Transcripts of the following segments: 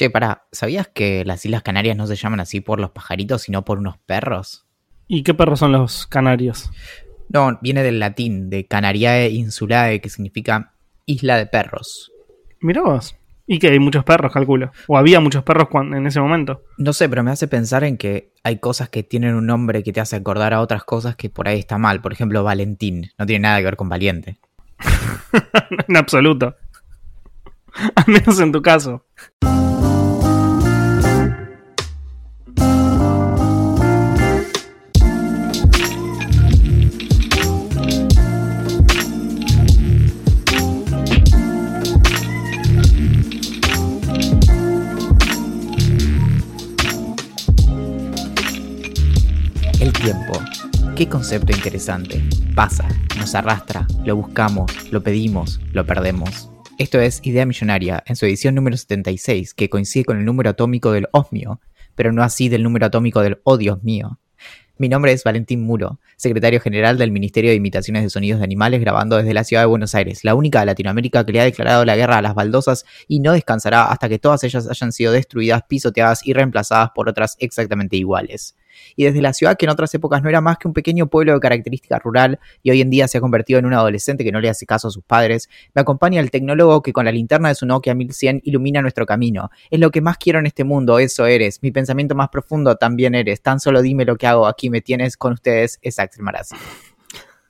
Che, para, ¿sabías que las Islas Canarias no se llaman así por los pajaritos, sino por unos perros? ¿Y qué perros son los canarios? No, viene del latín, de Canariae Insulae, que significa isla de perros. Mirá vos. Y que hay muchos perros, calculo. O había muchos perros cuando, en ese momento. No sé, pero me hace pensar en que hay cosas que tienen un nombre que te hace acordar a otras cosas que por ahí está mal. Por ejemplo, Valentín. No tiene nada que ver con valiente. en absoluto. Al menos en tu caso. Qué concepto interesante. Pasa, nos arrastra, lo buscamos, lo pedimos, lo perdemos. Esto es Idea Millonaria, en su edición número 76, que coincide con el número atómico del osmio, pero no así del número atómico del oh Dios mío. Mi nombre es Valentín Muro, secretario general del Ministerio de Imitaciones de Sonidos de Animales, grabando desde la ciudad de Buenos Aires, la única de Latinoamérica que le ha declarado la guerra a las baldosas y no descansará hasta que todas ellas hayan sido destruidas, pisoteadas y reemplazadas por otras exactamente iguales y desde la ciudad que en otras épocas no era más que un pequeño pueblo de característica rural y hoy en día se ha convertido en un adolescente que no le hace caso a sus padres, me acompaña el tecnólogo que con la linterna de su Nokia 1100 ilumina nuestro camino. Es lo que más quiero en este mundo, eso eres. Mi pensamiento más profundo también eres. Tan solo dime lo que hago, aquí me tienes con ustedes, es Axel Marazzi.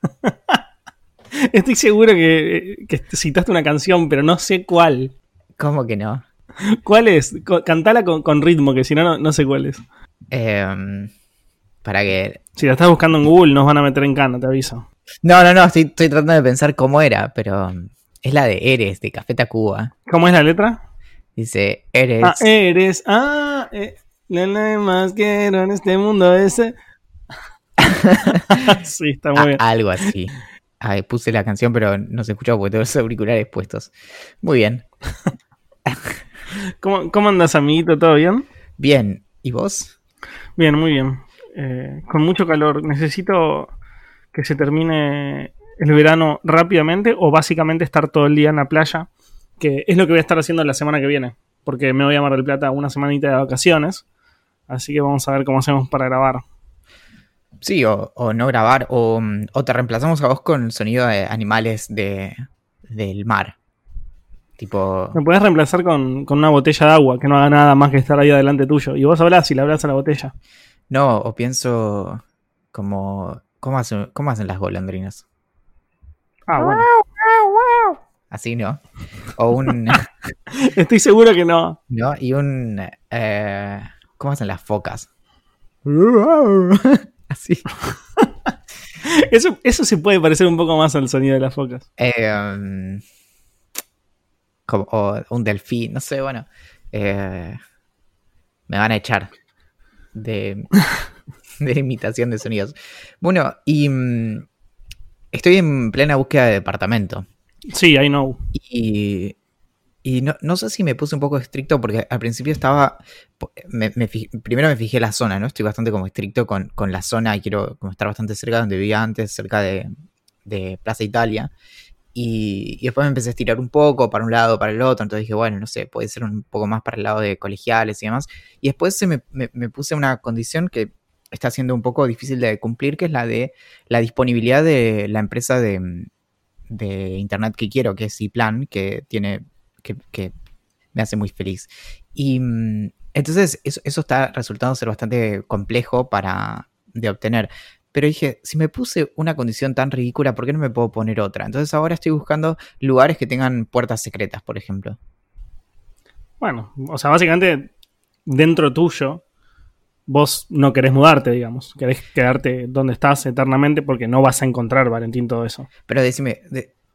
Estoy seguro que, citaste una canción, pero no sé cuál. ¿Cómo que no? ¿Cuál es? Cantala con, ritmo, que si no, no sé cuál es. Eh, para que. Si la estás buscando en Google, nos van a meter en cana, te aviso. No, no, no, estoy, tratando de pensar cómo era, pero es la de Eres, de Café Tacuba. ¿Cómo es la letra? Dice, Eres. Ah, Eres. Ah, eh, la más quiero en este mundo ese. sí, está muy bien. Algo así. Ay, puse la canción, pero no se escuchó porque tengo los auriculares puestos. Muy bien. ¿Cómo, ¿Cómo andas, amiguito? ¿Todo bien? Bien. ¿Y vos? Bien, muy bien. Eh, con mucho calor. Necesito que se termine el verano rápidamente o básicamente estar todo el día en la playa, que es lo que voy a estar haciendo la semana que viene, porque me voy a Mar del Plata una semanita de vacaciones, así que vamos a ver cómo hacemos para grabar. Sí, o, no grabar, o, te reemplazamos a vos con sonido de animales de, del mar. Tipo... Me puedes reemplazar con, con, una botella de agua que no haga nada más que estar ahí adelante tuyo. Y vos hablas y le hablas a la botella. No, o pienso como. ¿Cómo hacen, cómo hacen las golondrinas? Ah, bueno. Así, ¿no? O un. Estoy seguro que no. ¿No? Y un. Eh, ¿Cómo hacen las focas? Así. Eso, eso se puede parecer un poco más al sonido de las focas. Eh, um, como, o un delfín, no sé, bueno. Eh, me van a echar de, imitación de sonidos. Bueno, y mm, estoy en plena búsqueda de departamento. Sí, I know. Y, y no, sé si me puse un poco estricto porque al principio estaba. primero me fijé la zona, ¿no? Estoy bastante como estricto con, la zona y quiero como estar bastante cerca de donde vivía antes, cerca de, de Plaza Italia. Y, después me empecé a estirar un poco para un lado, para el otro. Entonces dije, bueno, no sé, puede ser un poco más para el lado de colegiales y demás. Y después se me, puse una condición que está siendo un poco difícil de cumplir, que es la de la disponibilidad de la empresa de, internet que quiero, que es Ciplan, que tiene. Que, me hace muy feliz. Y mm, entonces eso, eso está resultando ser bastante complejo para de obtener. Pero dije, si me puse una condición tan ridícula, ¿por qué no me puedo poner otra? Entonces ahora estoy buscando lugares que tengan puertas secretas, por ejemplo. Bueno, o sea, básicamente dentro tuyo, vos no querés mudarte, digamos. Querés quedarte donde estás eternamente porque no vas a encontrar, Valentín, todo eso. Pero decime,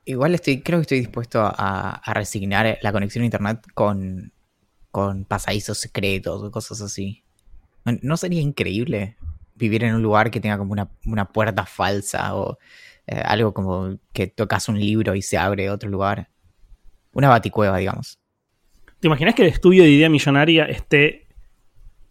igual estoy, creo que estoy dispuesto a, resignar la conexión a internet con, con pasadizos secretos o cosas así. ¿No sería increíble vivir en un lugar que tenga como una, puerta falsa o eh, algo como que tocas un libro y se abre otro lugar? Una baticueva, digamos. ¿Te imaginas que el estudio de idea millonaria esté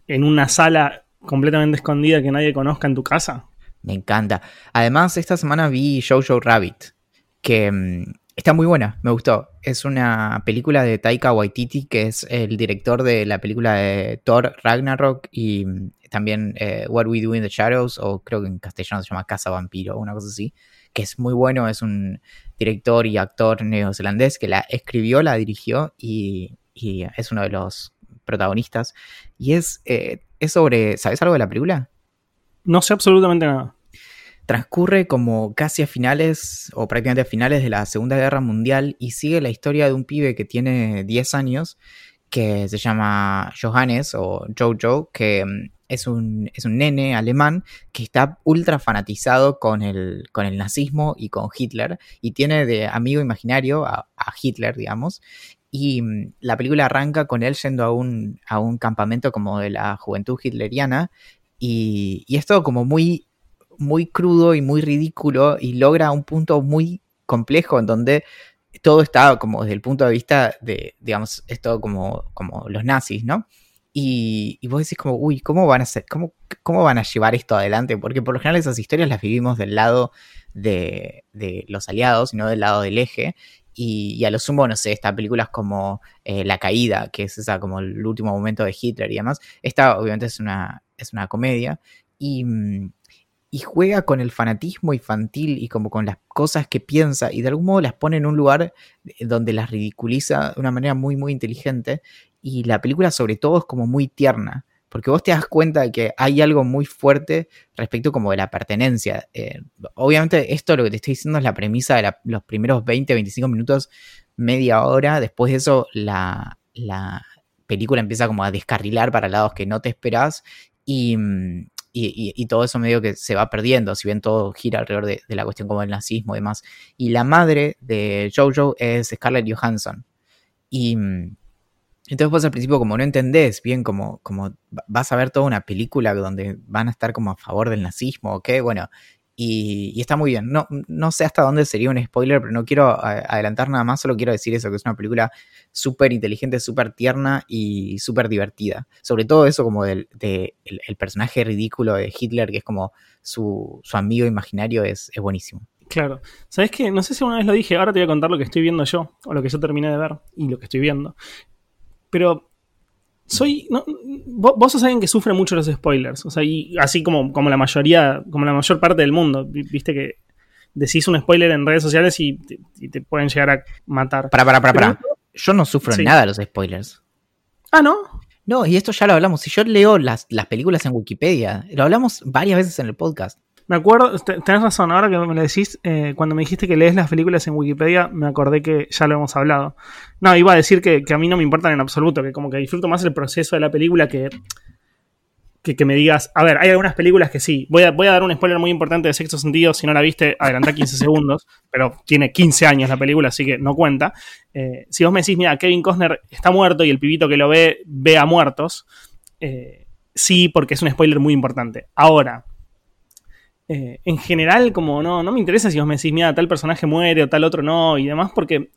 en una sala completamente escondida que nadie conozca en tu casa? Me encanta. Además, esta semana vi Jojo Rabbit, que mm, está muy buena, me gustó. Es una película de Taika Waititi, que es el director de la película de Thor Ragnarok y mm, también eh, What We Do in the Shadows, o creo que en castellano se llama Casa Vampiro, una cosa así, que es muy bueno, es un director y actor neozelandés que la escribió, la dirigió y, es uno de los protagonistas. Y es, eh, es sobre, ¿sabes algo de la película? No sé absolutamente nada. Transcurre como casi a finales o prácticamente a finales de la Segunda Guerra Mundial y sigue la historia de un pibe que tiene 10 años que se llama Johannes o Jojo, que mm, es un, es un nene alemán que está ultra fanatizado con el, con el nazismo y con Hitler y tiene de amigo imaginario a, Hitler, digamos. Y mm, la película arranca con él yendo a un, a un campamento como de la juventud hitleriana y, y es todo como muy, muy crudo y muy ridículo y logra un punto muy complejo en donde todo está como desde el punto de vista de, digamos, es todo como, como los nazis, ¿no? Y, vos decís como, uy, ¿cómo van a hacer, cómo, cómo van a llevar esto adelante? Porque por lo general esas historias las vivimos del lado de, de los aliados, no del lado del eje. Y, a lo sumo, no sé, estas películas como eh, La Caída, que es esa como el último momento de Hitler y demás. Esta obviamente es una, es una comedia. Y, y juega con el fanatismo infantil y como con las cosas que piensa y de algún modo las pone en un lugar eh, donde las ridiculiza de una manera muy muy inteligente y la película sobre todo es como muy tierna porque vos te das cuenta de que hay algo muy fuerte respecto como de la pertenencia. Eh, obviamente esto lo que te estoy diciendo es la premisa de los primeros 20, 25 minutos, media hora, después de eso la, la película empieza como a descarrilar para lados que no te esperás y, mm, y, todo eso medio que se va perdiendo, si bien todo gira alrededor de, la cuestión como el nazismo y demás. Y la madre de Jojo es Scarlett Johansson. Y mm, entonces vos al principio como no entendés bien como, como vas a ver toda una película donde van a estar como a favor del nazismo o qué, bueno, y, está muy bien. No, no sé hasta dónde sería un spoiler, pero no quiero adelantar nada más, solo quiero decir eso, que es una película súper inteligente, súper tierna y súper divertida. Sobre todo eso como del de personaje ridículo de Hitler, que es como su, amigo imaginario, es, es buenísimo. Claro. ¿Sabes qué? No sé si una vez lo dije, ahora te voy a contar lo que estoy viendo yo, o lo que yo terminé de ver y lo que estoy viendo. Pero soy. vos, sos alguien que sufre mucho los spoilers. O sea, y así como, como la mayoría, como la mayor parte del mundo. Viste que decís un spoiler en redes sociales y te, pueden llegar a matar. Para, para, para, para. Yo no sufro nada de los spoilers. Ah, ¿no? No, y esto ya lo hablamos. Si yo leo las, las películas en Wikipedia, lo hablamos varias veces en el podcast. Me acuerdo, tenés razón, ahora que me lo decís, eh, cuando me dijiste que lees las películas en Wikipedia, me acordé que ya lo hemos hablado. No, iba a decir que, a mí no me importan en absoluto, que como que disfruto más el proceso de la película que, que, me digas, a ver, hay algunas películas que sí, voy a, voy a dar un spoiler muy importante de Sexto Sentido, si no la viste, adelanta 15 segundos, pero tiene 15 años la película, así que no cuenta. Eh, si vos me decís, mira, Kevin Costner está muerto y el pibito que lo ve ve a muertos, eh, sí, porque es un spoiler muy importante. Ahora, eh, en general, como no, no me interesa si vos me decís, mira, tal personaje muere o tal otro no, y demás, porque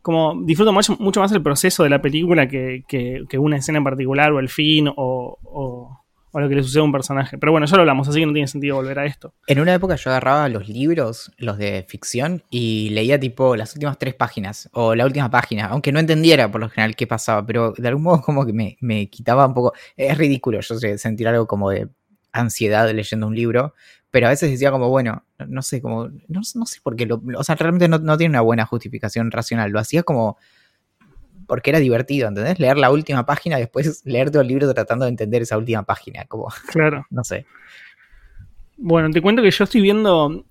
como disfruto mucho, mucho más el proceso de la película que, que, una escena en particular o el fin o, o, lo que le sucede a un personaje. Pero bueno, ya lo hablamos, así que no tiene sentido volver a esto. En una época yo agarraba los libros, los de ficción, y leía tipo las últimas tres páginas o la última página, aunque no entendiera por lo general qué pasaba, pero de algún modo como que me, me quitaba un poco... Es ridículo yo sé, sentir algo como de ansiedad leyendo un libro, pero a veces decía como, bueno, no sé, como, no, sé por qué, lo, o sea, realmente no, tiene una buena justificación racional, lo hacía como porque era divertido, ¿entendés? Leer la última página y después leer todo el libro tratando de entender esa última página, como, claro. no sé. Bueno, te cuento que yo estoy viendo,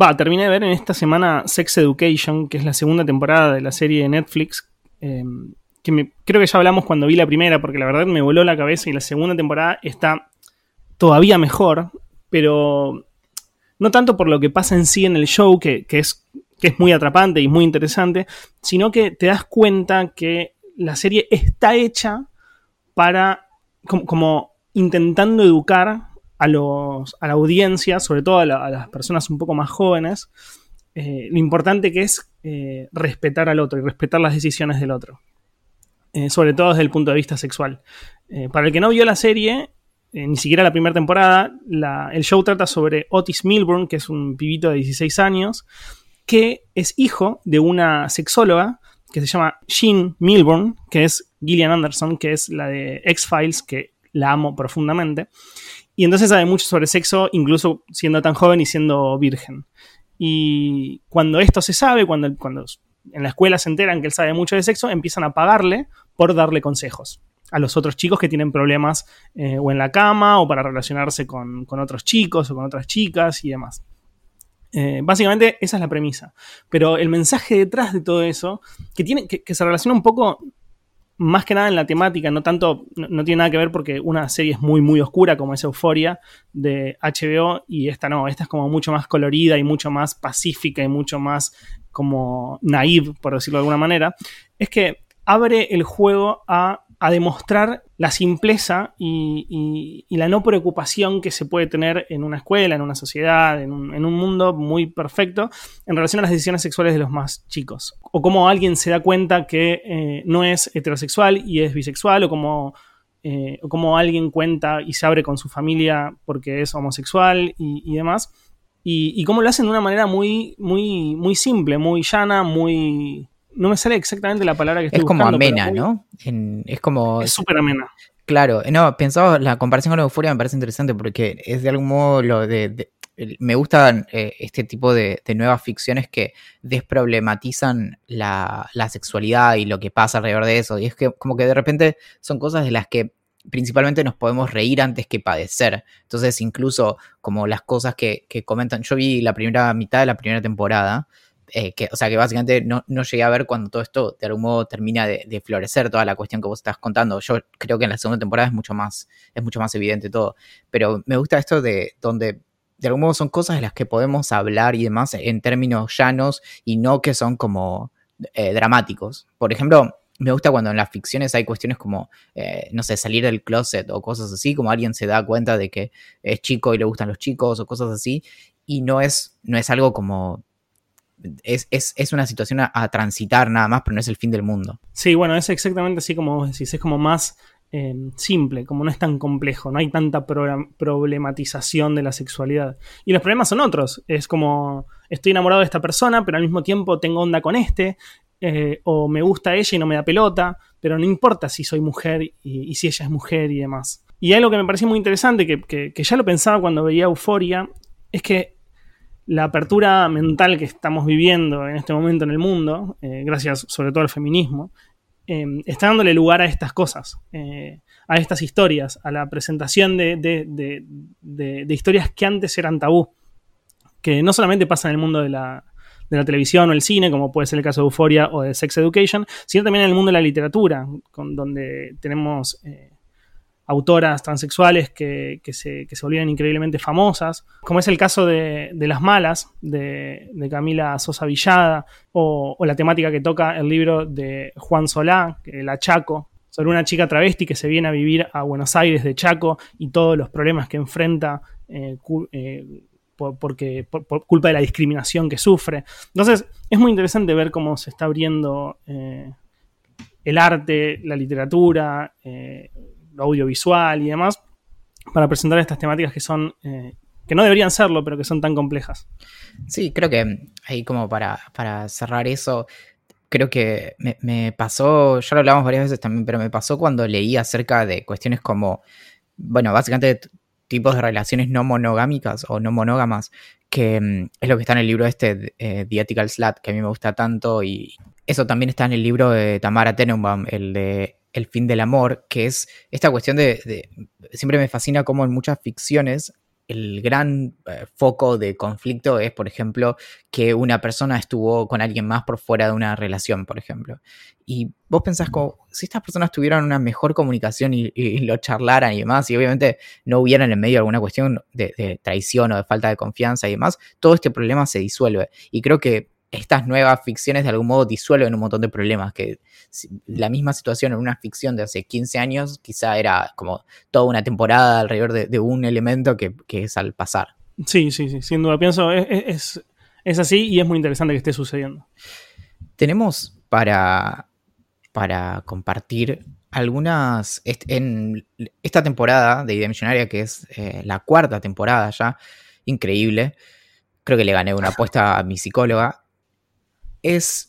va, terminé de ver en esta semana Sex Education, que es la segunda temporada de la serie de Netflix, em, que creo que ya hablamos cuando vi la primera, porque la verdad me voló la cabeza y la segunda temporada está todavía mejor pero no tanto por lo que pasa en sí en el show, que, es, que es muy atrapante y muy interesante, sino que te das cuenta que la serie está hecha para como, intentando educar a, los, a la audiencia, sobre todo a, las personas un poco más jóvenes, eh, lo importante que es eh, respetar al otro y respetar las decisiones del otro. Eh, sobre todo desde el punto de vista sexual. para el que no vio la serie, ni siquiera la primera temporada, el show trata sobre Otis Milburn, que es un pibito de 16 años, que es hijo de una sexóloga que se llama Jean Milburn, que es Gillian Anderson, que es la de X-Files, que la amo profundamente. Y entonces sabe mucho sobre sexo, incluso siendo tan joven y siendo virgen. Y cuando esto se sabe, cuando en la escuela se enteran que él sabe mucho de sexo, empiezan a pagarle por darle consejos a los otros chicos que tienen problemas eh, o en la cama o para relacionarse con, otros chicos o con otras chicas y demás. Eh, básicamente esa es la premisa. Pero el mensaje detrás de todo eso, que, tiene, que se relaciona un poco más que nada en la temática, no tanto, no, tiene nada que ver porque una serie es muy, muy oscura como es Euforia de HBO y esta no, esta es como mucho más colorida y mucho más pacífica y mucho más como naive, por decirlo de alguna manera, es que abre el juego a a demostrar la simpleza y, la no preocupación que se puede tener en una escuela, en una sociedad, en un, mundo muy perfecto en relación a las decisiones sexuales de los más chicos. O cómo alguien se da cuenta que eh, no es heterosexual y es bisexual, o cómo, eh, alguien cuenta y se abre con su familia porque es homosexual y, demás. Y, y, cómo lo hacen de una manera muy, muy, muy simple, muy llana, muy, no me sale exactamente la palabra que estoy Es como amena, ¿no? es como... Es súper amena. Claro, no, pensaba, la comparación con la euforia me parece interesante porque es de algún modo lo de... me gustan eh, este tipo de, nuevas ficciones que desproblematizan la, la, sexualidad y lo que pasa alrededor de eso. Y es que como que de repente son cosas de las que principalmente nos podemos reír antes que padecer. Entonces, incluso como las cosas que, que comentan, yo vi la primera mitad de la primera temporada eh, que, o sea, que básicamente no, llegué a ver cuando todo esto de algún modo termina de, florecer, toda la cuestión que vos estás contando. Yo creo que en la segunda temporada es mucho más, es mucho más evidente todo. Pero me gusta esto de donde de algún modo son cosas de las que podemos hablar y demás en términos llanos y no que son como eh, dramáticos. Por ejemplo, me gusta cuando en las ficciones hay cuestiones como, eh, no sé, salir del closet o cosas así, como alguien se da cuenta de que es chico y le gustan los chicos o cosas así, y no es, no es algo como es, una situación a, transitar nada más, pero no es el fin del mundo. Sí, bueno, es exactamente así como vos decís, es como más eh, simple, como no es tan complejo, no hay tanta problematización de la sexualidad. Y los problemas son otros, es como estoy enamorado de esta persona, pero al mismo tiempo tengo onda con este, eh, o me gusta ella y no me da pelota, pero no importa si soy mujer y, si ella es mujer y demás. Y algo que me pareció muy interesante, que, que ya lo pensaba cuando veía Euforia, es que la apertura mental que estamos viviendo en este momento en el mundo, eh, gracias sobre todo al feminismo, eh, está dándole lugar a estas cosas, eh, a estas historias, a la presentación de, historias que antes eran tabú, que no solamente pasan en el mundo de la, televisión o el cine, como puede ser el caso de Euphoria o de Sex Education, sino también en el mundo de la literatura, donde tenemos autoras transexuales que, se, que, volvieron increíblemente famosas, como es el caso de, Las Malas, de, Camila Sosa Villada, o, la temática que toca el libro de Juan Solá, La Chaco, sobre una chica travesti que se viene a vivir a Buenos Aires de Chaco y todos los problemas que enfrenta eh, eh, por, porque, por, culpa de la discriminación que sufre. Entonces, es muy interesante ver cómo se está abriendo eh, el arte, la literatura, audiovisual y demás, para presentar estas temáticas que son, eh, que no deberían serlo, pero que son tan complejas. Sí, creo que ahí como para, para cerrar eso, creo que me, pasó, ya lo hablamos varias veces también, pero me pasó cuando leí acerca de cuestiones como, bueno, básicamente tipos de relaciones no monogámicas o no monógamas, que mm, es lo que está en el libro este, eh, The Ethical que a mí me gusta tanto, y eso también está en el libro de Tamara Tenenbaum, el de el fin del amor, que es esta cuestión de, siempre me fascina cómo en muchas ficciones el gran eh, foco de conflicto es, por ejemplo, que una persona estuvo con alguien más por fuera de una relación, por ejemplo. Y vos pensás como, si estas personas tuvieran una mejor comunicación y, lo charlaran y demás, y obviamente no hubieran en medio alguna cuestión de, de, traición o de falta de confianza y demás, todo este problema se disuelve. Y creo que estas nuevas ficciones de algún modo disuelven un montón de problemas, que la misma situación en una ficción de hace 15 años quizá era como toda una temporada alrededor de, un elemento que, es al pasar. Sí, sí, sí, sin duda. Pienso, es, es, así y es muy interesante que esté sucediendo. Tenemos para, para compartir algunas. En esta temporada de Idea Millonaria, que es eh, la cuarta temporada ya, increíble. Creo que le gané una apuesta a mi psicóloga. Es.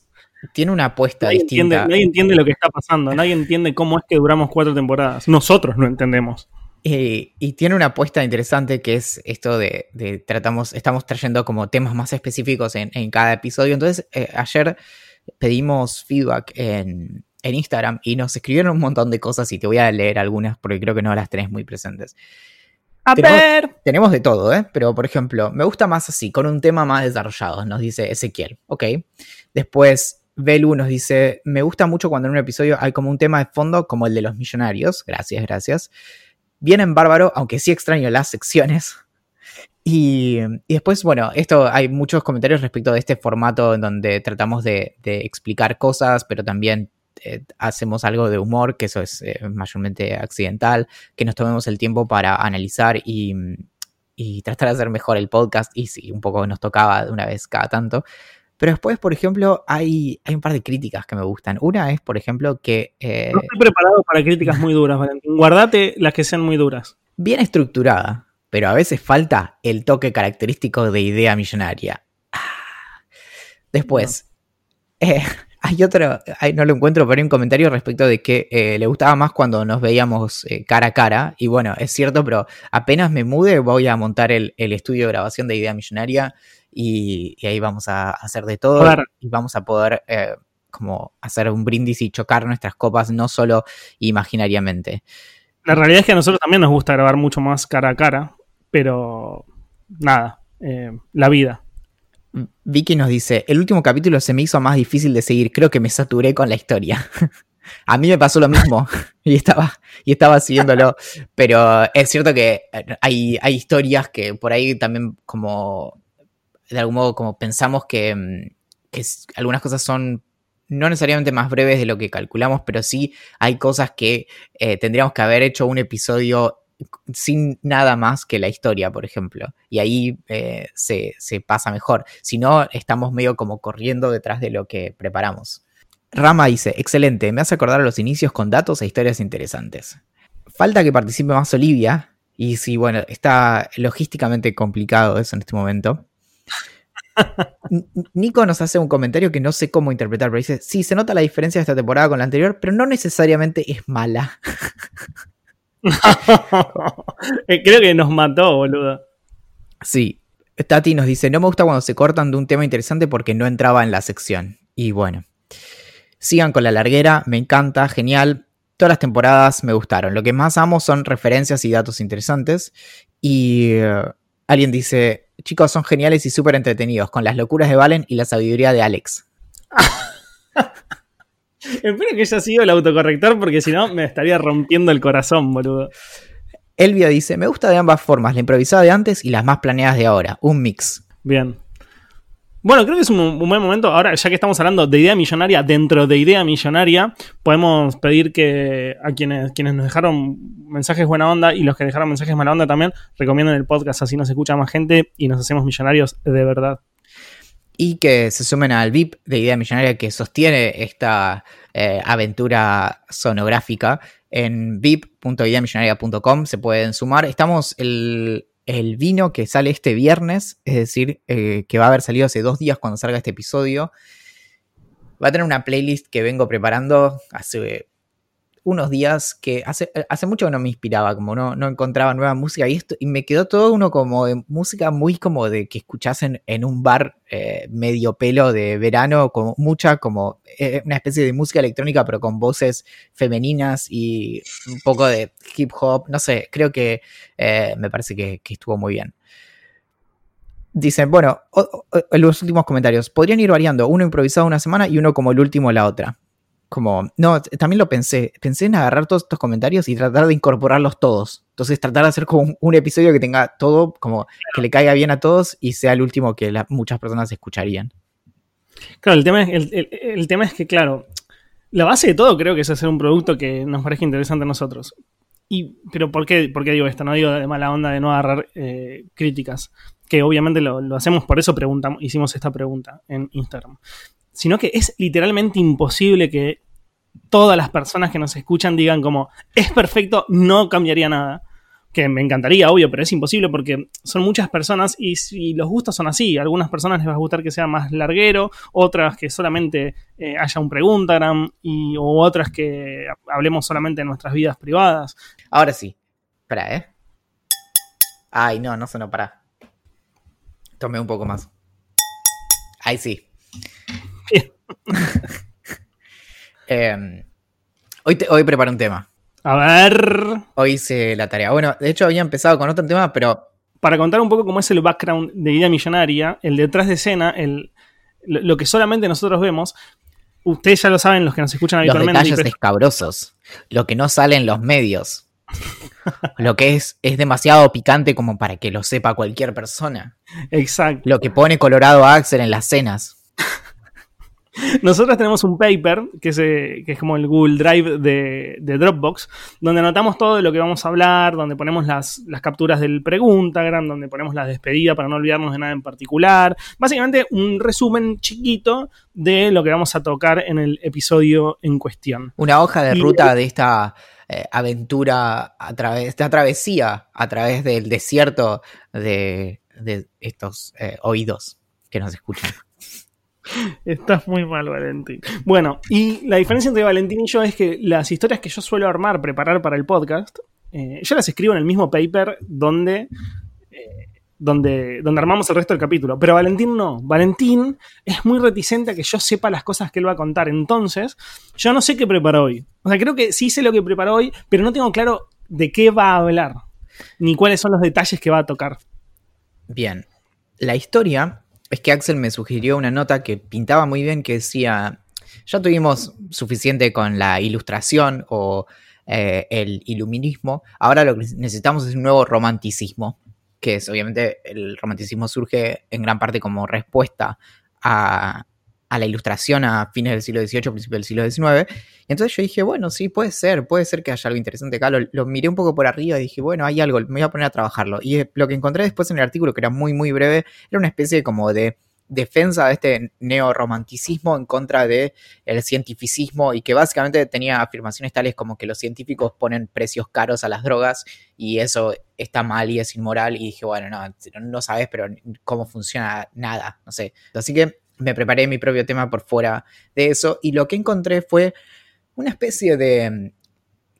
Tiene una apuesta distinta. nadie entiende lo que está pasando. Nadie entiende cómo es que duramos cuatro temporadas. Nosotros no entendemos. Eh, y tiene una apuesta interesante que es esto de, tratamos, estamos trayendo como temas más específicos en, cada episodio. Entonces, eh, ayer pedimos feedback en, en Instagram y nos escribieron un montón de cosas y te voy a leer algunas porque creo que no las tenés muy presentes. A ver. Tenemos de todo, ¿eh? Pero, por ejemplo, me gusta más así, con un tema más desarrollado, nos dice Ezequiel. Ok. Después, Belu nos dice, me gusta mucho cuando en un episodio hay como un tema de fondo como el de los millonarios. Gracias, gracias. Vienen bárbaro, aunque sí extraño las secciones. Y, después, bueno, esto hay muchos comentarios respecto de este formato en donde tratamos de, de explicar cosas, pero también eh, hacemos algo de humor, que eso es eh, mayormente accidental, que nos tomemos el tiempo para analizar y, tratar de hacer mejor el podcast, y sí, un poco nos tocaba de una vez cada tanto. Pero después, por ejemplo, hay, hay un par de críticas que me gustan. Una es, por ejemplo, que... Eh, no estoy preparado para críticas muy duras, Valentín. Guardate las que sean muy duras. Bien estructurada, pero a veces falta el toque característico de idea millonaria. Ah. Después, hay otro, no lo encuentro, pero hay un comentario respecto de que eh, le gustaba más cuando nos veíamos eh, cara a cara. Y bueno, es cierto, pero apenas me mude voy a montar el, estudio de grabación de Idea Millonaria y, ahí vamos a hacer de todo y vamos a poder eh, como hacer un brindis y chocar nuestras copas, no solo imaginariamente. La realidad es que a nosotros también nos gusta grabar mucho más cara a cara, pero nada, la vida. Vicky nos dice, el último capítulo se me hizo más difícil de seguir, creo que me saturé con la historia. A mí me pasó lo mismo y estaba, y estaba siguiéndolo, pero es cierto que hay, hay historias que por ahí también como, de algún modo como pensamos que, mm, que algunas cosas son no necesariamente más breves de lo que calculamos, pero sí hay cosas que eh, tendríamos que haber hecho un episodio sin nada más que la historia, por ejemplo. Y ahí eh, se, pasa mejor. Si no, estamos medio como corriendo detrás de lo que preparamos. Rama dice, excelente, me hace acordar a los inicios con datos e historias interesantes. Falta que participe más Olivia. Y sí, bueno, está logísticamente complicado eso en este momento. Nico nos hace un comentario que no sé cómo interpretar, pero dice, sí, se nota la diferencia de esta temporada con la anterior, pero no necesariamente es mala. Creo que nos mató, boludo. Sí. Tati nos dice, no me gusta cuando se cortan de un tema interesante porque no entraba en la sección. Y bueno, sigan con la larguera, me encanta, genial. Todas las temporadas me gustaron. Lo que más amo son referencias y datos interesantes. Y eh, alguien dice, chicos, son geniales y súper entretenidos, con las locuras de Valen y la sabiduría de Alex. Espero que haya sido el autocorrector porque si no me estaría rompiendo el corazón, boludo. Elvia dice, me gusta de ambas formas, la improvisada de antes y las más planeadas de ahora, un mix. Bien. Bueno, creo que es un, buen momento. Ahora, ya que estamos hablando de idea millonaria, dentro de idea millonaria, podemos pedir que a quienes, quienes nos dejaron mensajes buena onda y los que dejaron mensajes mala onda también, recomienden el podcast, así nos escucha más gente y nos hacemos millonarios de verdad y que se sumen al VIP de Idea Millonaria que sostiene esta eh, aventura sonográfica. En vip.ideamillonaria.com se pueden sumar. Estamos el, vino que sale este viernes, es decir, eh, que va a haber salido hace dos días cuando salga este episodio. Va a tener una playlist que vengo preparando hace unos días que hace, hace mucho que no me inspiraba, como no, no encontraba nueva música y, esto, y me quedó todo uno como música muy como de que escuchasen en un bar eh, medio pelo de verano, como mucha como eh, una especie de música electrónica pero con voces femeninas y un poco de hip hop, no sé, creo que eh, me parece que, estuvo muy bien. Dicen, bueno, los últimos comentarios, podrían ir variando, uno improvisado una semana y uno como el último la otra como, no, también lo pensé, pensé en agarrar todos estos comentarios y tratar de incorporarlos todos. Entonces tratar de hacer como un, episodio que tenga todo, como que le caiga bien a todos y sea el último que muchas personas escucharían. Claro, el tema, es, el, tema es que, claro, la base de todo creo que es hacer un producto que nos parezca interesante a nosotros. Y, pero ¿por qué, por qué digo esto? No digo de mala onda de no agarrar eh, críticas, que obviamente lo, hacemos, por eso preguntamos, hicimos esta pregunta en Instagram. Sino que es literalmente imposible que todas las personas que nos escuchan digan como, es perfecto, no cambiaría nada que me encantaría, obvio, pero es imposible porque son muchas personas y, los gustos son así. algunas personas les va a gustar que sea más larguero, otras que solamente eh, haya un preguntagram y, otras que hablemos solamente de nuestras vidas privadas. Ahora sí. Espera, ¿eh? Ay, no, no sonó para. Tomé un poco más. Ahí sí. Em, hoy, te, hoy preparo un tema. A ver. Hoy hice la tarea. Bueno, de hecho había empezado con otro tema, pero. Para contar un poco cómo es el background de Idea Millonaria, el detrás de escena, el, lo que solamente nosotros vemos, ustedes ya lo saben, los que nos escuchan habitualmente. Los detalles escabrosos, lo que no sale en los medios, lo que es, es demasiado picante como para que lo sepa cualquier persona. Exacto. Lo que pone Colorado Axel en las cenas. Nosotros tenemos un paper, que es, eh, que es como el Google Drive de, Dropbox, donde anotamos todo de lo que vamos a hablar, donde ponemos las, las capturas del Preguntagram, donde ponemos la despedida para no olvidarnos de nada en particular. Básicamente un resumen chiquito de lo que vamos a tocar en el episodio en cuestión. Una hoja de ruta de esta eh, aventura, a través, esta travesía a través del desierto de, estos eh, oídos que nos escuchan. Estás muy mal, Valentín. Bueno, y la diferencia entre Valentín y yo es que las historias que yo suelo armar, preparar para el podcast, eh, yo las escribo en el mismo paper donde, eh, donde, donde armamos el resto del capítulo. Pero Valentín no. Valentín es muy reticente a que yo sepa las cosas que él va a contar. Entonces, yo no sé qué preparó hoy. O sea, creo que sí sé lo que preparó hoy, pero no tengo claro de qué va a hablar, ni cuáles son los detalles que va a tocar. Bien. La historia es que Axel me sugirió una nota que pintaba muy bien que decía, ya tuvimos suficiente con la ilustración o eh, el iluminismo, ahora lo que necesitamos es un nuevo romanticismo, que es obviamente el romanticismo surge en gran parte como respuesta a, a la ilustración a fines del siglo XVIII, principios del siglo XIX. Y entonces yo dije, bueno, sí, puede ser, puede ser que haya algo interesante acá. Lo, miré un poco por arriba y dije, bueno, hay algo, me voy a poner a trabajarlo. Y eh, lo que encontré después en el artículo, que era muy, muy breve, era una especie como de defensa de este neorromanticismo en contra del el cientificismo y que básicamente tenía afirmaciones tales como que los científicos ponen precios caros a las drogas y eso está mal y es inmoral y dije, bueno, no, no sabes, pero cómo funciona nada, no sé. Así que me preparé mi propio tema por fuera de eso y lo que encontré fue una especie de mm,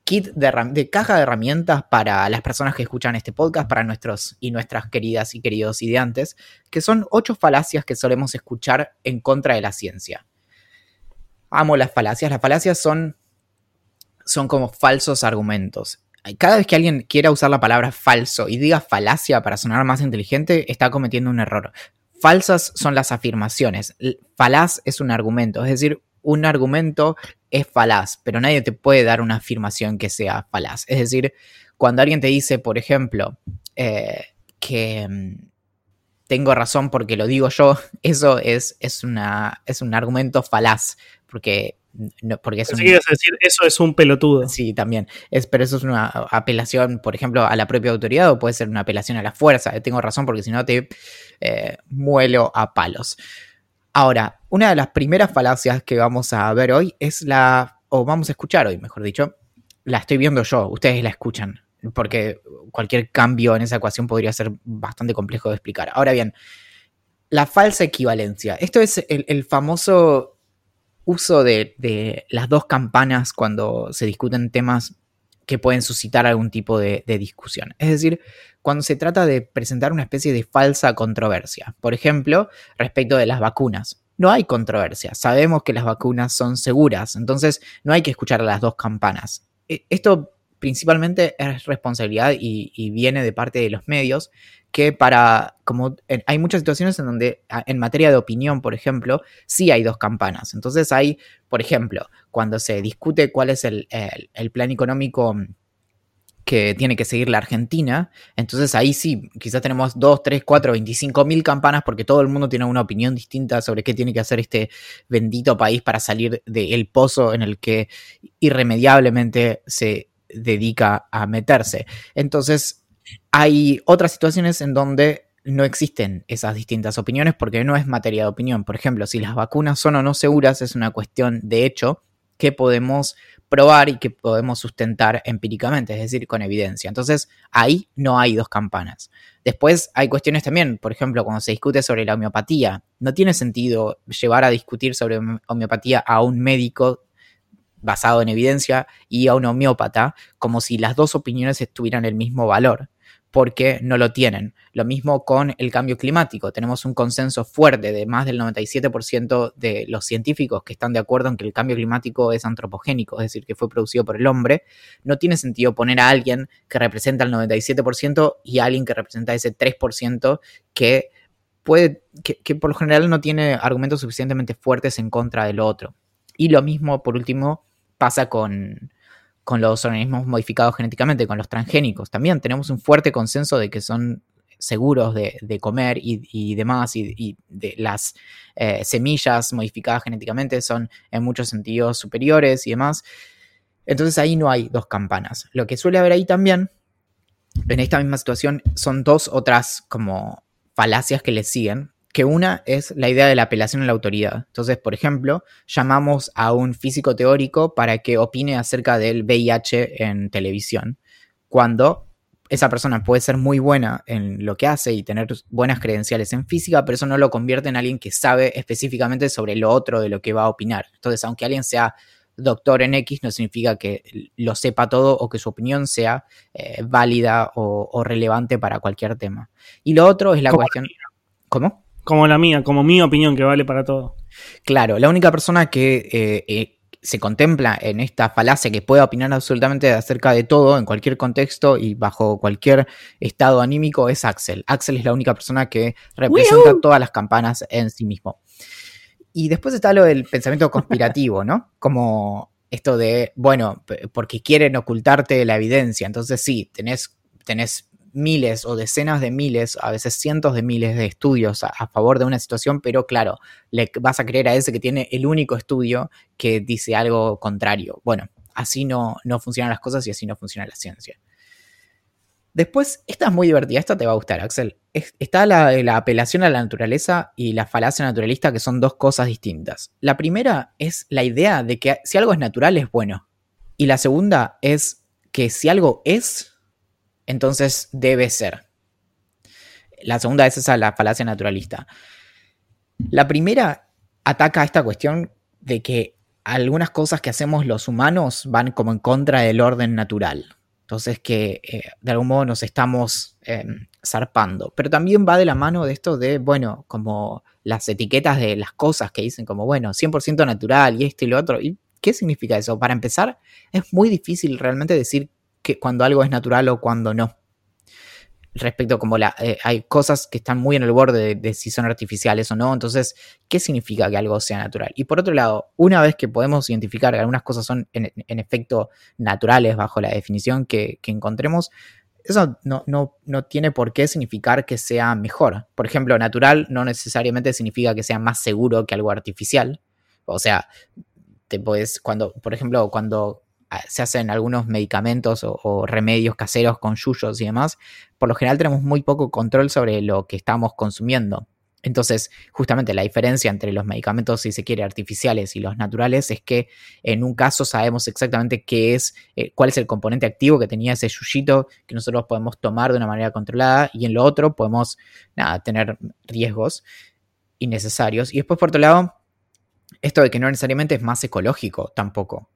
kit de, caja de herramientas para las personas que escuchan este podcast, para nuestros y nuestras queridas y queridos ideantes, que son ocho falacias que solemos escuchar en contra de la ciencia. Amo las falacias. Las falacias son, son como falsos argumentos. Cada vez que alguien quiera usar la palabra falso y diga falacia para sonar más inteligente, está cometiendo un error. Falsas son las afirmaciones. Falaz es un argumento, es decir, un argumento es falaz, pero nadie te puede dar una afirmación que sea falaz. Es decir, cuando alguien te dice, por ejemplo, eh, que mm, tengo razón porque lo digo yo, eso es, es, una, es un argumento falaz, porque no, porque es decir, eso es un pelotudo. Sí, también. Es, pero eso es una apelación, por ejemplo, a la propia autoridad o puede ser una apelación a la fuerza. Tengo razón porque si no te eh, muelo a palos. Ahora, una de las primeras falacias que vamos a ver hoy es la, o vamos a escuchar hoy, mejor dicho, la estoy viendo yo, ustedes la escuchan, porque cualquier cambio en esa ecuación podría ser bastante complejo de explicar. Ahora bien, la falsa equivalencia. Esto es el famoso uso de, las dos campanas cuando se discuten temas que pueden suscitar algún tipo de, discusión. Es decir, cuando se trata de presentar una especie de falsa controversia. Por ejemplo, respecto de las vacunas. No hay controversia. Sabemos que las vacunas son seguras. Entonces, no hay que escuchar las dos campanas. E, esto principalmente es responsabilidad y, viene de parte de los medios que para, como hay muchas situaciones en donde en materia de opinión, por ejemplo, sí hay dos campanas. Entonces hay, por ejemplo, cuando se discute cuál es el, plan económico que tiene que seguir la Argentina. Entonces ahí sí, quizás tenemos 2, 3, 4, 25 mil campanas porque todo el mundo tiene una opinión distinta sobre qué tiene que hacer este bendito país para salir del pozo en el que irremediablemente se dedica a meterse. Entonces hay otras situaciones en donde no existen esas distintas opiniones porque no es materia de opinión. Por ejemplo, si las vacunas son o no seguras es una cuestión de hecho que podemos probar y que podemos sustentar empíricamente, es decir, con evidencia. Entonces, ahí no hay dos campanas. Después hay cuestiones también, por ejemplo, cuando se discute sobre la homeopatía, no tiene sentido llevar a discutir sobre homeopatía a un médico basado en evidencia y a un homeópata como si las dos opiniones tuvieran el mismo valor porque no lo tienen. Lo mismo con el cambio climático. Tenemos un consenso fuerte de más del 97% de los científicos que están de acuerdo en que el cambio climático es antropogénico, es decir, que fue producido por el hombre. No tiene sentido poner a alguien que representa el 97% y a alguien que representa ese 3% que puede, que, que por lo general no tiene argumentos suficientemente fuertes en contra del otro. Y lo mismo, por último, pasa con, con los organismos modificados genéticamente, con los transgénicos. También tenemos un fuerte consenso de que son seguros de, comer y, demás, y, de las eh, semillas modificadas genéticamente son en muchos sentidos superiores y demás. Entonces ahí no hay dos campanas. Lo que suele haber ahí también, en esta misma situación, son dos otras como falacias que le siguen, que una es la idea de la apelación a la autoridad. Entonces, por ejemplo, llamamos a un físico teórico para que opine acerca del VIH en televisión, cuando esa persona puede ser muy buena en lo que hace y tener buenas credenciales en física, pero eso no lo convierte en alguien que sabe específicamente sobre lo otro de lo que va a opinar. Entonces, aunque alguien sea doctor en X, no significa que lo sepa todo o que su opinión sea eh, válida o, relevante para cualquier tema. Y lo otro es la cuestión... ¿Cómo? Como la mía, como mi opinión que vale para todo. Claro, la única persona que eh, eh, se contempla en esta falacia que puede opinar absolutamente acerca de todo, en cualquier contexto y bajo cualquier estado anímico, es Axel. Axel es la única persona que representa todas las campanas en sí mismo. Y después está lo del pensamiento conspirativo, ¿no? Como esto de, bueno, porque quieren ocultarte la evidencia. Entonces sí, tenés, tenés miles o decenas de miles, a veces cientos de miles de estudios a, favor de una situación, pero claro, le vas a creer a ese que tiene el único estudio que dice algo contrario. Bueno, así no, no funcionan las cosas y así no funciona la ciencia. Después, esta es muy divertida, esta te va a gustar, Axel. está la, la, apelación a la naturaleza y la falacia naturalista, que son dos cosas distintas. La primera es la idea de que si algo es natural es bueno. Y la segunda es que si algo es, entonces debe ser. La segunda es esa, la falacia naturalista. La primera ataca esta cuestión de que algunas cosas que hacemos los humanos van como en contra del orden natural. Entonces que eh, de algún modo nos estamos em, zarpando. Pero también va de la mano de esto de, bueno, como las etiquetas de las cosas que dicen como, bueno, 100% natural y esto y lo otro. ¿Y qué significa eso? Para empezar, es muy difícil realmente decir que cuando algo es natural o cuando no. Respecto como la, eh, hay cosas que están muy en el borde de, si son artificiales o no, entonces, ¿qué significa que algo sea natural? Y por otro lado, una vez que podemos identificar que algunas cosas son en, efecto naturales bajo la definición que, encontremos, eso no, no, no, tiene por qué significar que sea mejor. Por ejemplo, natural no necesariamente significa que sea más seguro que algo artificial. O sea, te puedes, cuando, por ejemplo, cuando se hacen algunos medicamentos o, remedios caseros con yuyos y demás, por lo general tenemos muy poco control sobre lo que estamos consumiendo. Entonces, justamente la diferencia entre los medicamentos, si se quiere, artificiales y los naturales es que en un caso sabemos exactamente qué es, eh, cuál es el componente activo que tenía ese yuyito que nosotros podemos tomar de una manera controlada y en lo otro podemos, tener riesgos innecesarios. Y después, por otro lado, esto de que no necesariamente es más ecológico tampoco.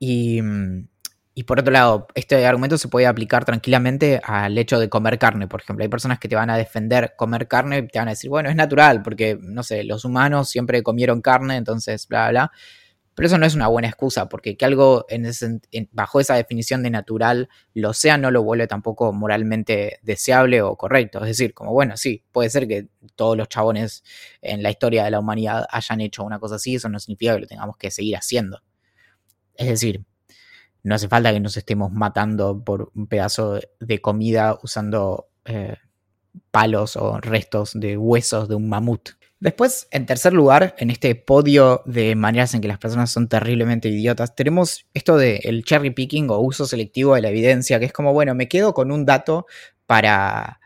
Mm, y, por otro lado, este argumento se puede aplicar tranquilamente al hecho de comer carne, por ejemplo. Hay personas que te van a defender comer carne y te van a decir, bueno, es natural, porque, no sé, los humanos siempre comieron carne, entonces, bla, bla. Pero eso no es una buena excusa, porque que algo bajo esa definición de natural lo sea, no lo vuelve tampoco moralmente deseable o correcto. Es decir, como bueno, sí, puede ser que todos los chabones en la historia de la humanidad hayan hecho una cosa así, eso no significa que lo tengamos que seguir haciendo. Es decir, no hace falta que nos estemos matando por un pedazo de comida usando eh, palos o restos de huesos de un mamut. Después, en tercer lugar, en este podio de maneras en que las personas son terriblemente idiotas, tenemos esto del cherry picking o uso selectivo de la evidencia, que es como, bueno, me quedo con un dato para,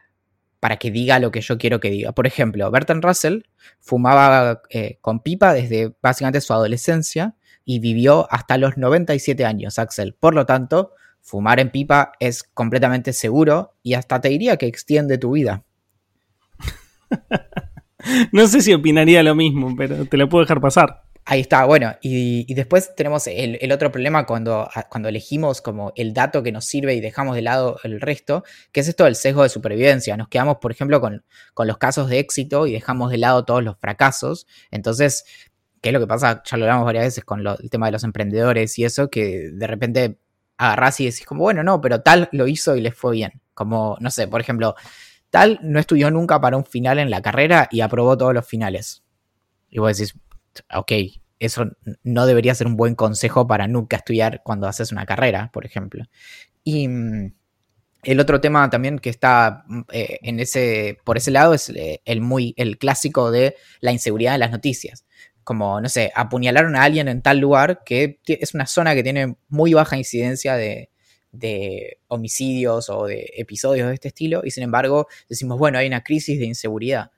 para que diga lo que yo quiero que diga. Por ejemplo, Bertrand Russell fumaba eh, con pipa desde básicamente su adolescencia y vivió hasta los 97 años, Axel. Por lo tanto, fumar en pipa es completamente seguro y hasta te diría que extiende tu vida. no sé si opinaría lo mismo, pero te lo puedo dejar pasar. Ahí está, bueno, y, después tenemos el, otro problema cuando, cuando, elegimos como el dato que nos sirve y dejamos de lado el resto, que es esto del sesgo de supervivencia. Nos quedamos, por ejemplo, con, los casos de éxito y dejamos de lado todos los fracasos. Entonces, ¿qué es lo que pasa? Ya lo hablamos varias veces con el tema de los emprendedores y eso, que de repente agarrás y decís como, bueno, no, pero tal lo hizo y les fue bien. Como, no sé, por ejemplo, tal no estudió nunca para un final en la carrera y aprobó todos los finales. Y vos decís, ok, eso no debería ser un buen consejo para nunca estudiar cuando haces una carrera, por ejemplo. Y mm, el otro tema también que está mm, eh, en ese, por ese lado es eh, el, muy, el clásico de la inseguridad de las noticias. Como, no sé, apuñalaron a alguien en tal lugar que es una zona que tiene muy baja incidencia de, de homicidios o de episodios de este estilo y sin embargo decimos, bueno, hay una crisis de inseguridad.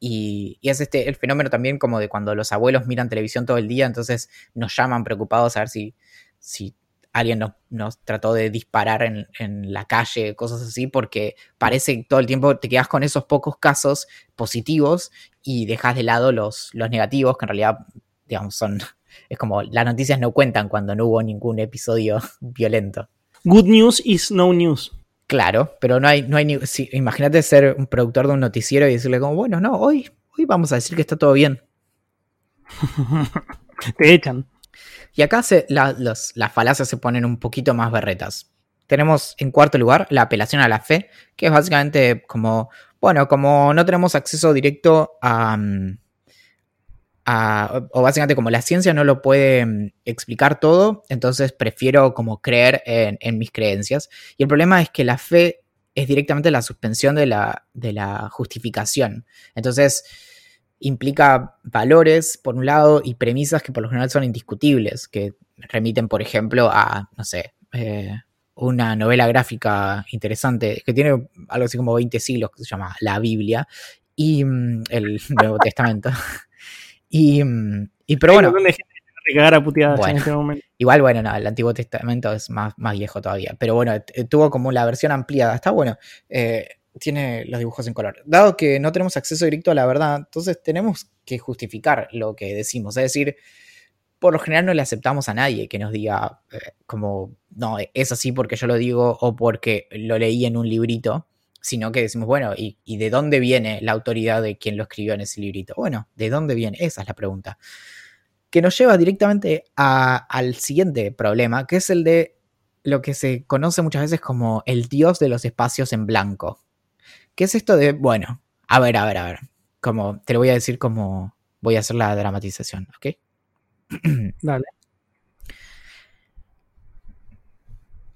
Y, es este el fenómeno también como de cuando los abuelos miran televisión todo el día, entonces nos llaman preocupados a ver si, si alguien nos, trató de disparar en, la calle, cosas así, porque parece que todo el tiempo te quedas con esos pocos casos positivos y dejas de lado los, los negativos, que en realidad, digamos, son... Es como las noticias no cuentan cuando no hubo ningún episodio violento. Good news is no news. Claro, pero no hay, no hay ni. imagínate ser un productor de un noticiero y decirle como, bueno, no, hoy, hoy vamos a decir que está todo bien. Te echan. Y acá se, las falacias se ponen un poquito más berretas. Tenemos en cuarto lugar la apelación a la fe, que es básicamente como, bueno, como no tenemos acceso directo a, o básicamente como la ciencia no lo puede mm, explicar todo, entonces prefiero como creer en, mis creencias. Y el problema es que la fe es directamente la suspensión de la, de la justificación. Entonces implica valores, por un lado, y premisas que por lo general son indiscutibles, que remiten, por ejemplo, a, no sé, eh, una novela gráfica interesante que tiene algo así como 20 siglos, que se llama La Biblia, y mm, el Nuevo Testamento. Y, y pero bueno. Este igual, bueno, no, el Antiguo Testamento es más, más viejo todavía. Pero bueno, tuvo como la versión ampliada. Está bueno. Eh, tiene los dibujos en color. Dado que no tenemos acceso directo a la verdad, entonces tenemos que justificar lo que decimos. Es decir, por lo general no le aceptamos a nadie que nos diga eh, como, no, es así porque yo lo digo o porque lo leí en un librito sino que decimos, bueno, ¿y, de dónde viene la autoridad de quien lo escribió en ese librito? Bueno, ¿de dónde viene? Esa es la pregunta. Que nos lleva directamente al siguiente problema, que es el de lo que se conoce muchas veces como el dios de los espacios en blanco. ¿Qué es esto de, bueno, a ver, a ver, a ver, como te lo voy a decir como voy a hacer la dramatización, ¿ok? Dale.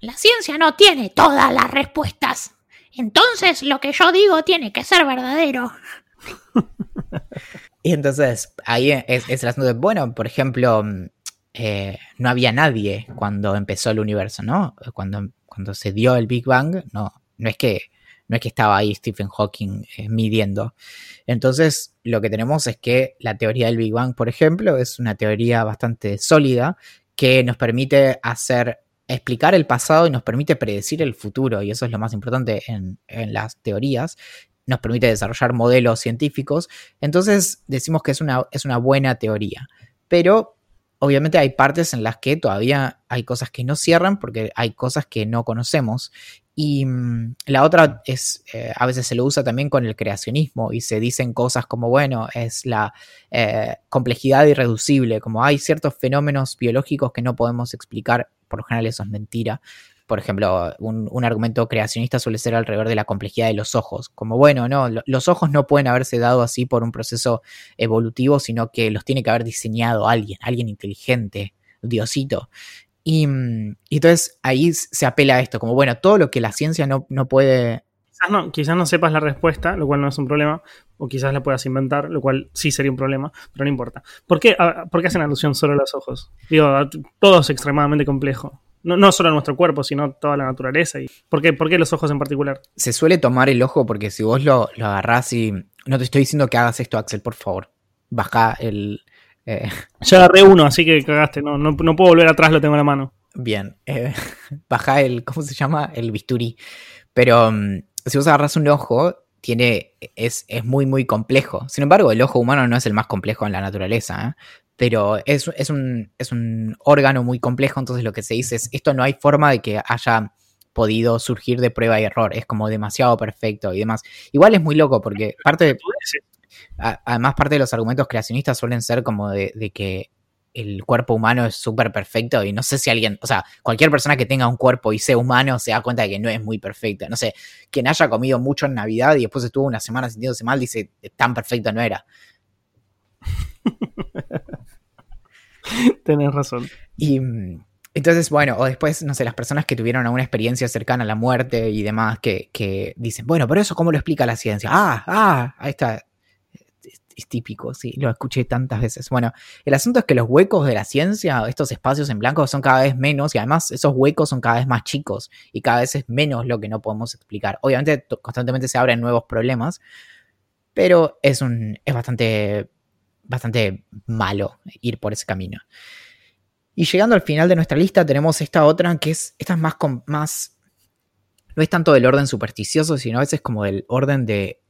La ciencia no tiene todas las respuestas. Entonces lo que yo digo tiene que ser verdadero. y entonces ahí es, el asunto de, bueno, por ejemplo, mm, eh, no había nadie cuando empezó el universo, ¿no? Cuando, cuando se dio el Big Bang, no, no es que no es que estaba ahí Stephen Hawking eh, midiendo. Entonces, lo que tenemos es que la teoría del Big Bang, por ejemplo, es una teoría bastante sólida que nos permite hacer explicar el pasado y nos permite predecir el futuro, y eso es lo más importante en, las teorías, nos permite desarrollar modelos científicos, entonces decimos que es una, es una buena teoría, pero obviamente hay partes en las que todavía hay cosas que no cierran porque hay cosas que no conocemos. Y mm, la otra es, eh, a veces se lo usa también con el creacionismo y se dicen cosas como, bueno, es la eh, complejidad irreducible, como hay ciertos fenómenos biológicos que no podemos explicar por lo general eso es mentira. Por ejemplo, un, argumento creacionista suele ser alrededor de la complejidad de los ojos. Como, bueno, no, los ojos no pueden haberse dado así por un proceso evolutivo, sino que los tiene que haber diseñado alguien, alguien inteligente, Diosito. Y, mm, y entonces ahí se apela a esto, como bueno, todo lo que la ciencia no, no puede Quizás no, quizás no sepas la respuesta, lo cual no es un problema, o quizás la puedas inventar, lo cual sí sería un problema, pero no importa. ¿Por qué, a- por qué hacen alusión solo a los ojos? Digo, todo es extremadamente complejo. No, no solo nuestro cuerpo, sino toda la naturaleza. Y, ¿por, qué, ¿Por qué los ojos en particular? se suele tomar el ojo porque si vos lo, lo agarrás y... No te estoy diciendo que hagas esto, Axel, por favor. Baja el... eh, Ya agarré uno, así que cagaste. No, no, no puedo volver atrás, lo tengo en la mano. bien. eh, baja el... ¿Cómo se llama? El bisturí. Pero mm, si vos agarras un ojo, tiene... Es, es muy, muy complejo. Sin embargo, el ojo humano no es el más complejo en la naturaleza, ¿eh? Pero es, es, un, es un órgano muy complejo, entonces lo que se dice es, esto no hay forma de que haya podido surgir de prueba y error, es como demasiado perfecto y demás. Igual es muy loco porque parte de, a- además parte de los argumentos creacionistas suelen ser como de, de que el cuerpo humano es súper perfecto y no sé si alguien, o sea, cualquier persona que tenga un cuerpo y sea humano se da cuenta de que no es muy perfecto. No sé, quien haya comido mucho en Navidad y después estuvo una semana sintiéndose mal dice, tan perfecto no era. Tenés razón. Y mm, entonces, bueno, o después, no sé, las personas que tuvieron alguna experiencia cercana a la muerte y demás, que, que dicen, bueno, pero eso, ¿cómo lo explica la ciencia? Ah, ah, ahí está. Típico, sí, lo escuché tantas veces. Bueno, el asunto es que los huecos de la ciencia, estos espacios en blanco, son cada vez menos y además esos huecos son cada vez más chicos y cada vez es menos lo que no podemos explicar. Obviamente, constantemente se abren nuevos problemas, pero es, un, es bastante, bastante malo ir por ese camino. Y llegando al final de nuestra lista tenemos esta otra que es, esta es más, más no es tanto del orden supersticioso, sino a veces como del orden de,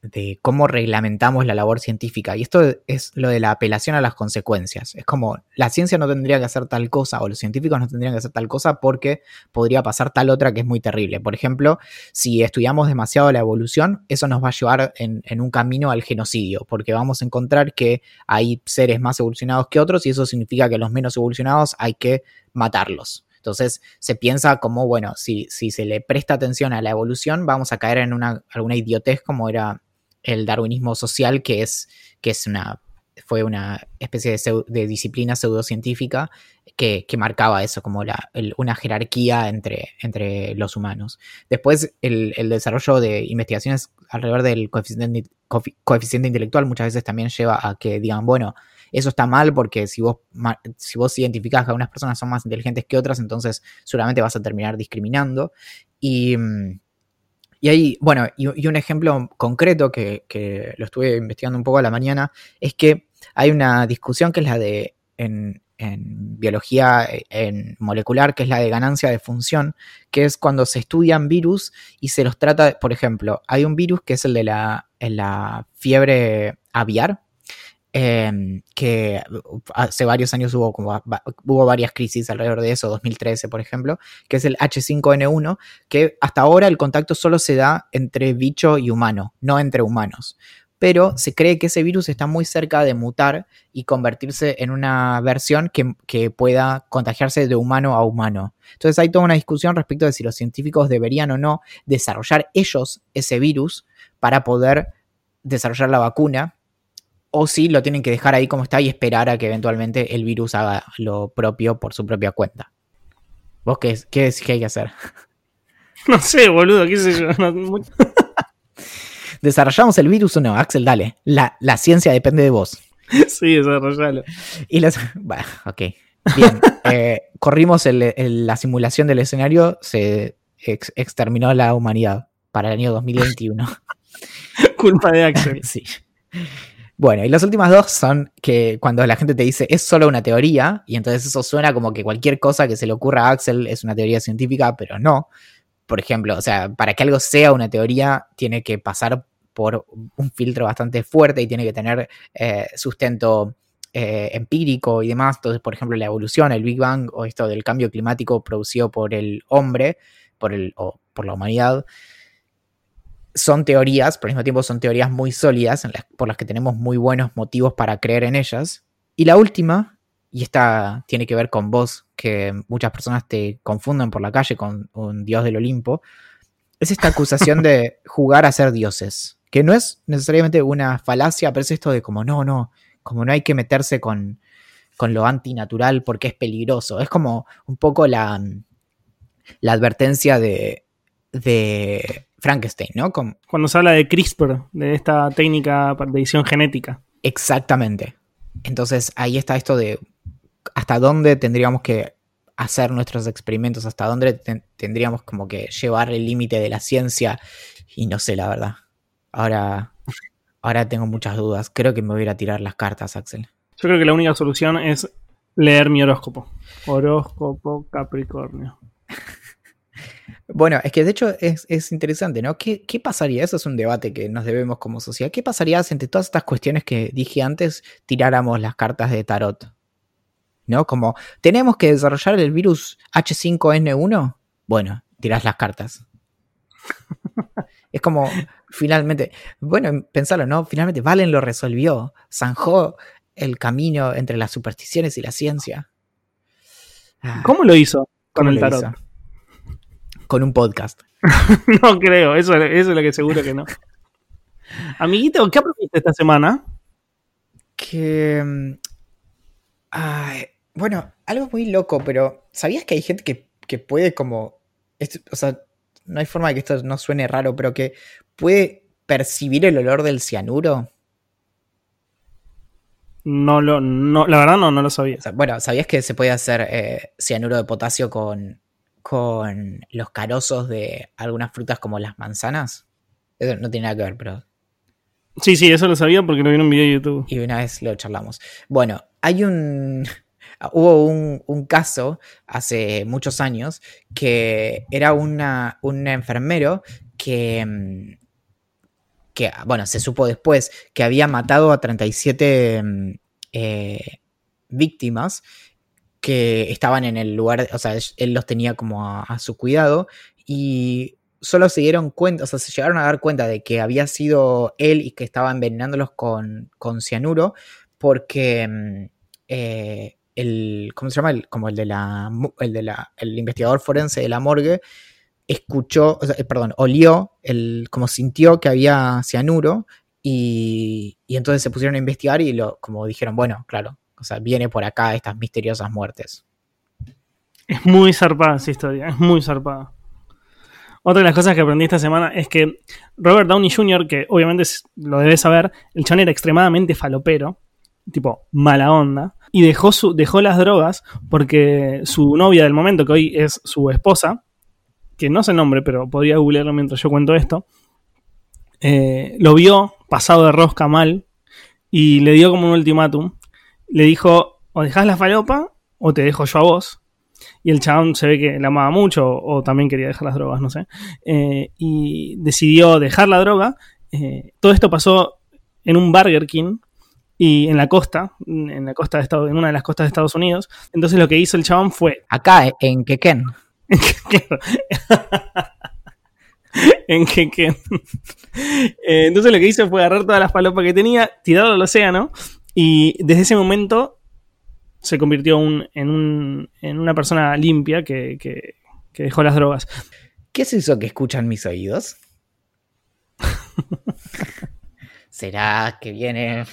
cómo reglamentamos la labor científica. Y esto es lo de la apelación a las consecuencias. Es como la ciencia no tendría que hacer tal cosa o los científicos no tendrían que hacer tal cosa porque podría pasar tal otra que es muy terrible. Por ejemplo, si estudiamos demasiado la evolución, eso nos va a llevar en un camino al genocidio, porque vamos a encontrar que hay seres más evolucionados que otros y eso significa que los menos evolucionados hay que matarlos. Entonces se piensa como, bueno, si, si se le presta atención a la evolución, vamos a caer en una, alguna idiotez como era el darwinismo social, que es, que es una, fue una especie de, disciplina pseudocientífica que, que marcaba eso, como la, una jerarquía entre, entre los humanos. Después, el, el desarrollo de investigaciones alrededor del coeficiente, coefi- coeficiente intelectual muchas veces también lleva a que digan, bueno, eso está mal porque si vos, si vos identificás que algunas personas son más inteligentes que otras, entonces seguramente vas a terminar discriminando. Y, y ahí, bueno, y, un ejemplo concreto que, que lo estuve investigando un poco a la mañana es que hay una discusión que es la de en, en biología en molecular, que es la de ganancia de función, que es cuando se estudian virus y se los trata, por ejemplo, hay un virus que es el de la, la fiebre aviar, eh, que hace varios años hubo, como, hubo varias crisis alrededor de eso, 2013 por ejemplo, que es el H5N1, que hasta ahora el contacto solo se da entre bicho y humano, no entre humanos. Pero se cree que ese virus está muy cerca de mutar y convertirse en una versión que, que pueda contagiarse de humano a humano. Entonces hay toda una discusión respecto de si los científicos deberían o no desarrollar ellos ese virus para poder desarrollar la vacuna o si lo tienen que dejar ahí como está y esperar a que eventualmente el virus haga lo propio por su propia cuenta. ¿Vos qué, qué decís que hay que hacer? No sé, boludo, qué sé yo. no- ¿Desarrollamos el virus o no? Axel, dale. La, la ciencia depende de vos. sí, desarrollalo. Y los... Bueno, ok. Bien. eh, corrimos el- el- la simulación del escenario, se ex- exterminó la humanidad para el año 2021. Culpa de Axel. sí. Bueno, y las últimas dos son que cuando la gente te dice es solo una teoría, y entonces eso suena como que cualquier cosa que se le ocurra a Axel es una teoría científica, pero no. Por ejemplo, o sea, para que algo sea una teoría, tiene que pasar por un filtro bastante fuerte y tiene que tener eh, sustento eh, empírico y demás. Entonces, por ejemplo, la evolución, el Big Bang o esto del cambio climático producido por el hombre, por el, o por la humanidad, son teorías, pero al mismo tiempo son teorías muy sólidas en las- por las que tenemos muy buenos motivos para creer en ellas. Y la última, y esta tiene que ver con vos, que muchas personas te confunden por la calle con un dios del Olimpo, es esta acusación de jugar a ser dioses, que no es necesariamente una falacia, pero es esto de como no, no, como no hay que meterse con, con lo antinatural porque es peligroso. Es como un poco la, la advertencia de, de Frankenstein, ¿no? Cuando se habla de CRISPR, de esta técnica de edición genética. exactamente. Entonces ahí está esto de hasta dónde tendríamos que hacer nuestros experimentos, hasta dónde ten- tendríamos como que llevar el límite de la ciencia y no sé la verdad. Ahora, ahora tengo muchas dudas. Creo que me voy a ir a tirar las cartas, Axel. Yo creo que la única solución es leer mi horóscopo. Horóscopo Capricornio. Bueno, es que de hecho es, es interesante, ¿no? ¿Qué, ¿Qué pasaría? Eso es un debate que nos debemos como sociedad. ¿Qué pasaría si entre todas estas cuestiones que dije antes tiráramos las cartas de tarot? ¿No? Como, ¿tenemos que desarrollar el virus H5N1? Bueno, tirás las cartas. es como, finalmente, bueno, pensalo, ¿no? Finalmente Valen lo resolvió. Zanjó el camino entre las supersticiones y la ciencia. Ah, ¿Cómo lo hizo con ¿cómo el tarot? Con un podcast. No creo, eso, eso es lo que seguro que no. Amiguito, ¿qué aprendiste esta semana? que... mm, ay, bueno, algo muy loco, pero ¿sabías que hay gente que, que puede como... o sea, no hay forma de que esto no suene raro, pero que puede percibir el olor del cianuro? No lo, no, la verdad no, no lo sabía. O sea, bueno, ¿sabías que se puede hacer eh, cianuro de potasio con, con los carozos de algunas frutas como las manzanas? Eso no tiene nada que ver, pero Sí, sí, eso lo sabía porque lo vi en un video de YouTube. y una vez lo charlamos. Bueno, hay un. Hubo un, un caso hace muchos años que era una, un enfermero que, mm, que, bueno, se supo después que había matado a 37 mm, eh, víctimas que estaban en el lugar, o sea, él los tenía como a, su cuidado y solo se dieron cuenta, o sea, se llegaron a dar cuenta de que había sido él y que estaba envenenándolos con, con cianuro porque mm, eh, el, ¿cómo se llama? El- como el de la, el de la, el investigador forense de la morgue escuchó, o sea, eh, perdón, olió, el, como sintió que había cianuro y, y entonces se pusieron a investigar y lo, como dijeron, bueno, claro, o sea, viene por acá estas misteriosas muertes. Es muy zarpada esa historia, es muy zarpada. Otra de las cosas que aprendí esta semana es que Robert Downey Jr., que obviamente lo debes saber, el chabón era extremadamente falopero, tipo mala onda, y dejó, su, dejó las drogas porque su novia del momento, que hoy es su esposa, que no sé el nombre, pero podría googlearlo mientras yo cuento esto, eh, lo vio pasado de rosca mal y le dio como un ultimátum. Le dijo, o dejás la falopa o te dejo yo a vos. Y el chabón se ve que la amaba mucho o también quería dejar las drogas, no sé. Eh, y decidió dejar la droga. Eh, todo esto pasó en un Burger King y en la costa, en la costa de Estados, en una de las costas de Estados Unidos. Entonces lo que hizo el chabón fue Acá, en Quequén. En que, que- Eh, entonces lo que hizo fue agarrar todas las palopas que tenía, tirarlo al océano y desde ese momento se convirtió un- en, un- en una persona limpia que, que- que dejó las drogas. ¿Qué es eso que escuchan mis oídos? ¿Será que viene?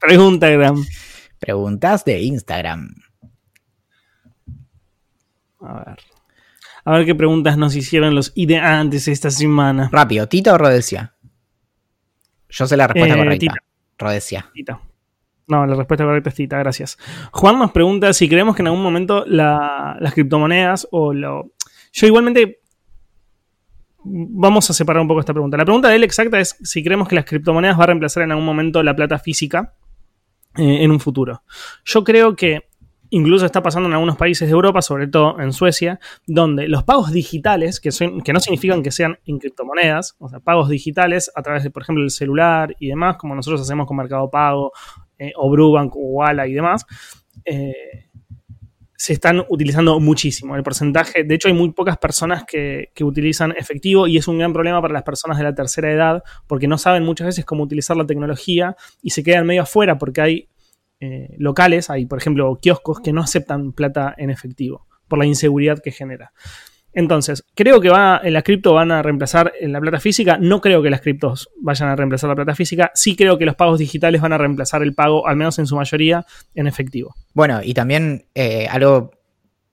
Pregunta. Preguntas de Instagram. A ver. A ver qué preguntas nos hicieron los ideantes esta semana. Rápido, ¿Tita o Rodesia? Yo sé la respuesta Eh, correcta. Tita. Rodesia. Tita. No, la respuesta correcta es Tita, gracias. Juan nos pregunta si creemos que en algún momento la- las criptomonedas o lo... Yo igualmente... Vamos a separar un poco esta pregunta. La pregunta de él exacta es si creemos que las criptomonedas va a reemplazar en algún momento la plata física eh, en un futuro. Yo creo que incluso está pasando en algunos países de Europa, sobre todo en Suecia, donde los pagos digitales, que, son, que no significan que sean en criptomonedas, o sea, pagos digitales a través de, por ejemplo, el celular y demás, como nosotros hacemos con Mercado Pago, eh, o Brubank, o Walla y demás, eh, se están utilizando muchísimo. El porcentaje, de hecho, hay muy pocas personas que, que utilizan efectivo y es un gran problema para las personas de la tercera edad porque no saben muchas veces cómo utilizar la tecnología y se quedan medio afuera porque hay eh, locales, hay por ejemplo kioscos que no aceptan plata en efectivo por la inseguridad que genera. Entonces, creo que va, en la cripto van a reemplazar la plata física. No creo que las criptos vayan a reemplazar la plata física. Sí creo que los pagos digitales van a reemplazar el pago, al menos en su mayoría, en efectivo. Bueno, y también eh, algo,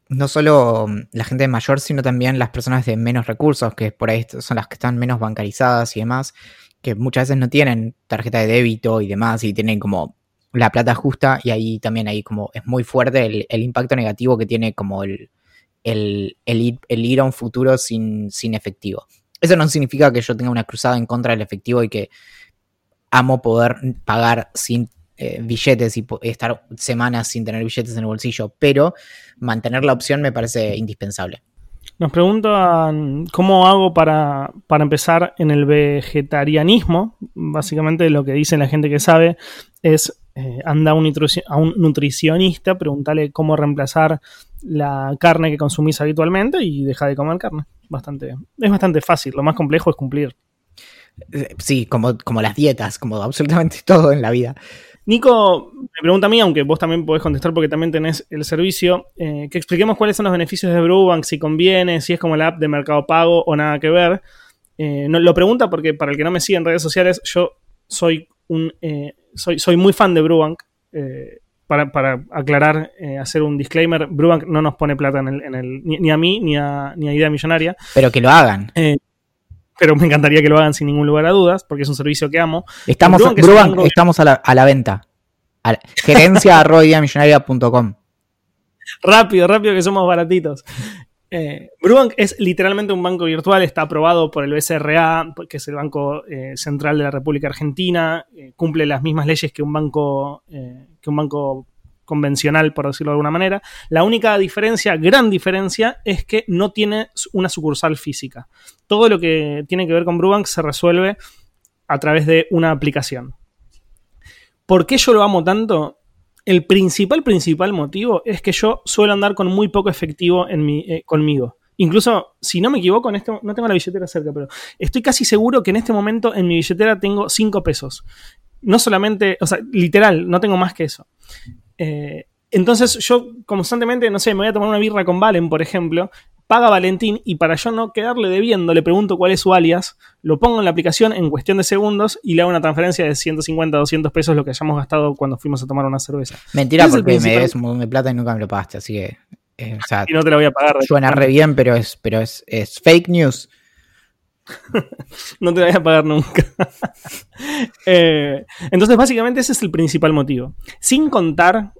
no solo mm, la gente mayor, sino también las personas de menos recursos, que por ahí son las que están menos bancarizadas y demás, que muchas veces no tienen tarjeta de débito y demás, y tienen como la plata justa, y ahí también ahí como es muy fuerte el, el impacto negativo que tiene como el el, ir, el ir a un futuro sin, sin efectivo. Eso no significa que yo tenga una cruzada en contra del efectivo y que amo poder pagar sin eh, billetes y estar semanas sin tener billetes en el bolsillo, pero mantener la opción me parece indispensable. Nos preguntan cómo hago para, para, empezar en el vegetarianismo. Básicamente lo que dice la gente que sabe es eh, anda a un, a un nutricionista, pregúntale cómo reemplazar la carne que consumís habitualmente y deja de comer carne. Bastante, es bastante fácil, lo más complejo es cumplir. Eh, sí, como, como las dietas, como absolutamente todo en la vida. Nico me pregunta a mí, aunque vos también podés contestar porque también tenés el servicio, eh, que expliquemos cuáles son los beneficios de Brubank, si conviene, si es como la app de Mercado Pago o nada que ver. Eh, no, lo pregunta porque para el que no me sigue en redes sociales, yo soy un soy, soy muy fan de Brubank para, aclarar, eh, hacer un disclaimer, Brubank no nos pone plata en el, ni, a mí ni a, ni a Idea Millonaria. Pero que lo hagan. Eh, pero me encantaría que lo hagan sin ningún lugar a dudas, porque es un servicio que amo. Estamos, Brubank, estamos a la, a la venta. Gerencia Rápido, rápido, que somos baratitos. Eh, Brubank es literalmente un banco virtual, está aprobado por el BCRA, que es el Banco eh, Central de la República Argentina, eh, cumple las mismas leyes que un banco, que un banco convencional, por decirlo de alguna manera. La única diferencia, gran diferencia, es que no tiene una sucursal física. Todo lo que tiene que ver con Brubank se resuelve a través de una aplicación. ¿Por qué yo lo amo tanto? El principal, principal motivo es que yo suelo andar con muy poco efectivo en mi, eh, conmigo. Incluso, si no me equivoco, en este, no tengo la billetera cerca, pero estoy casi seguro que en este momento en mi billetera tengo 5 pesos. No solamente, o sea, literal, no tengo más que eso. Eh, entonces yo constantemente, no sé, me voy a tomar una birra con Valen, por ejemplo, paga Valentín y para yo no quedarle debiendo, le pregunto cuál es su alias, lo pongo en la aplicación en cuestión de segundos y le hago una transferencia de 150, 200 pesos, lo que hayamos gastado cuando fuimos a tomar una cerveza. Mentira, porque me debes un montón de plata y nunca me lo pagaste, así que. Eh, y no te lo voy a pagar. Suena re bien, pero es, pero es, fake news. no te lo voy a pagar nunca. Eh, entonces, básicamente, ese es el principal motivo. Sin contar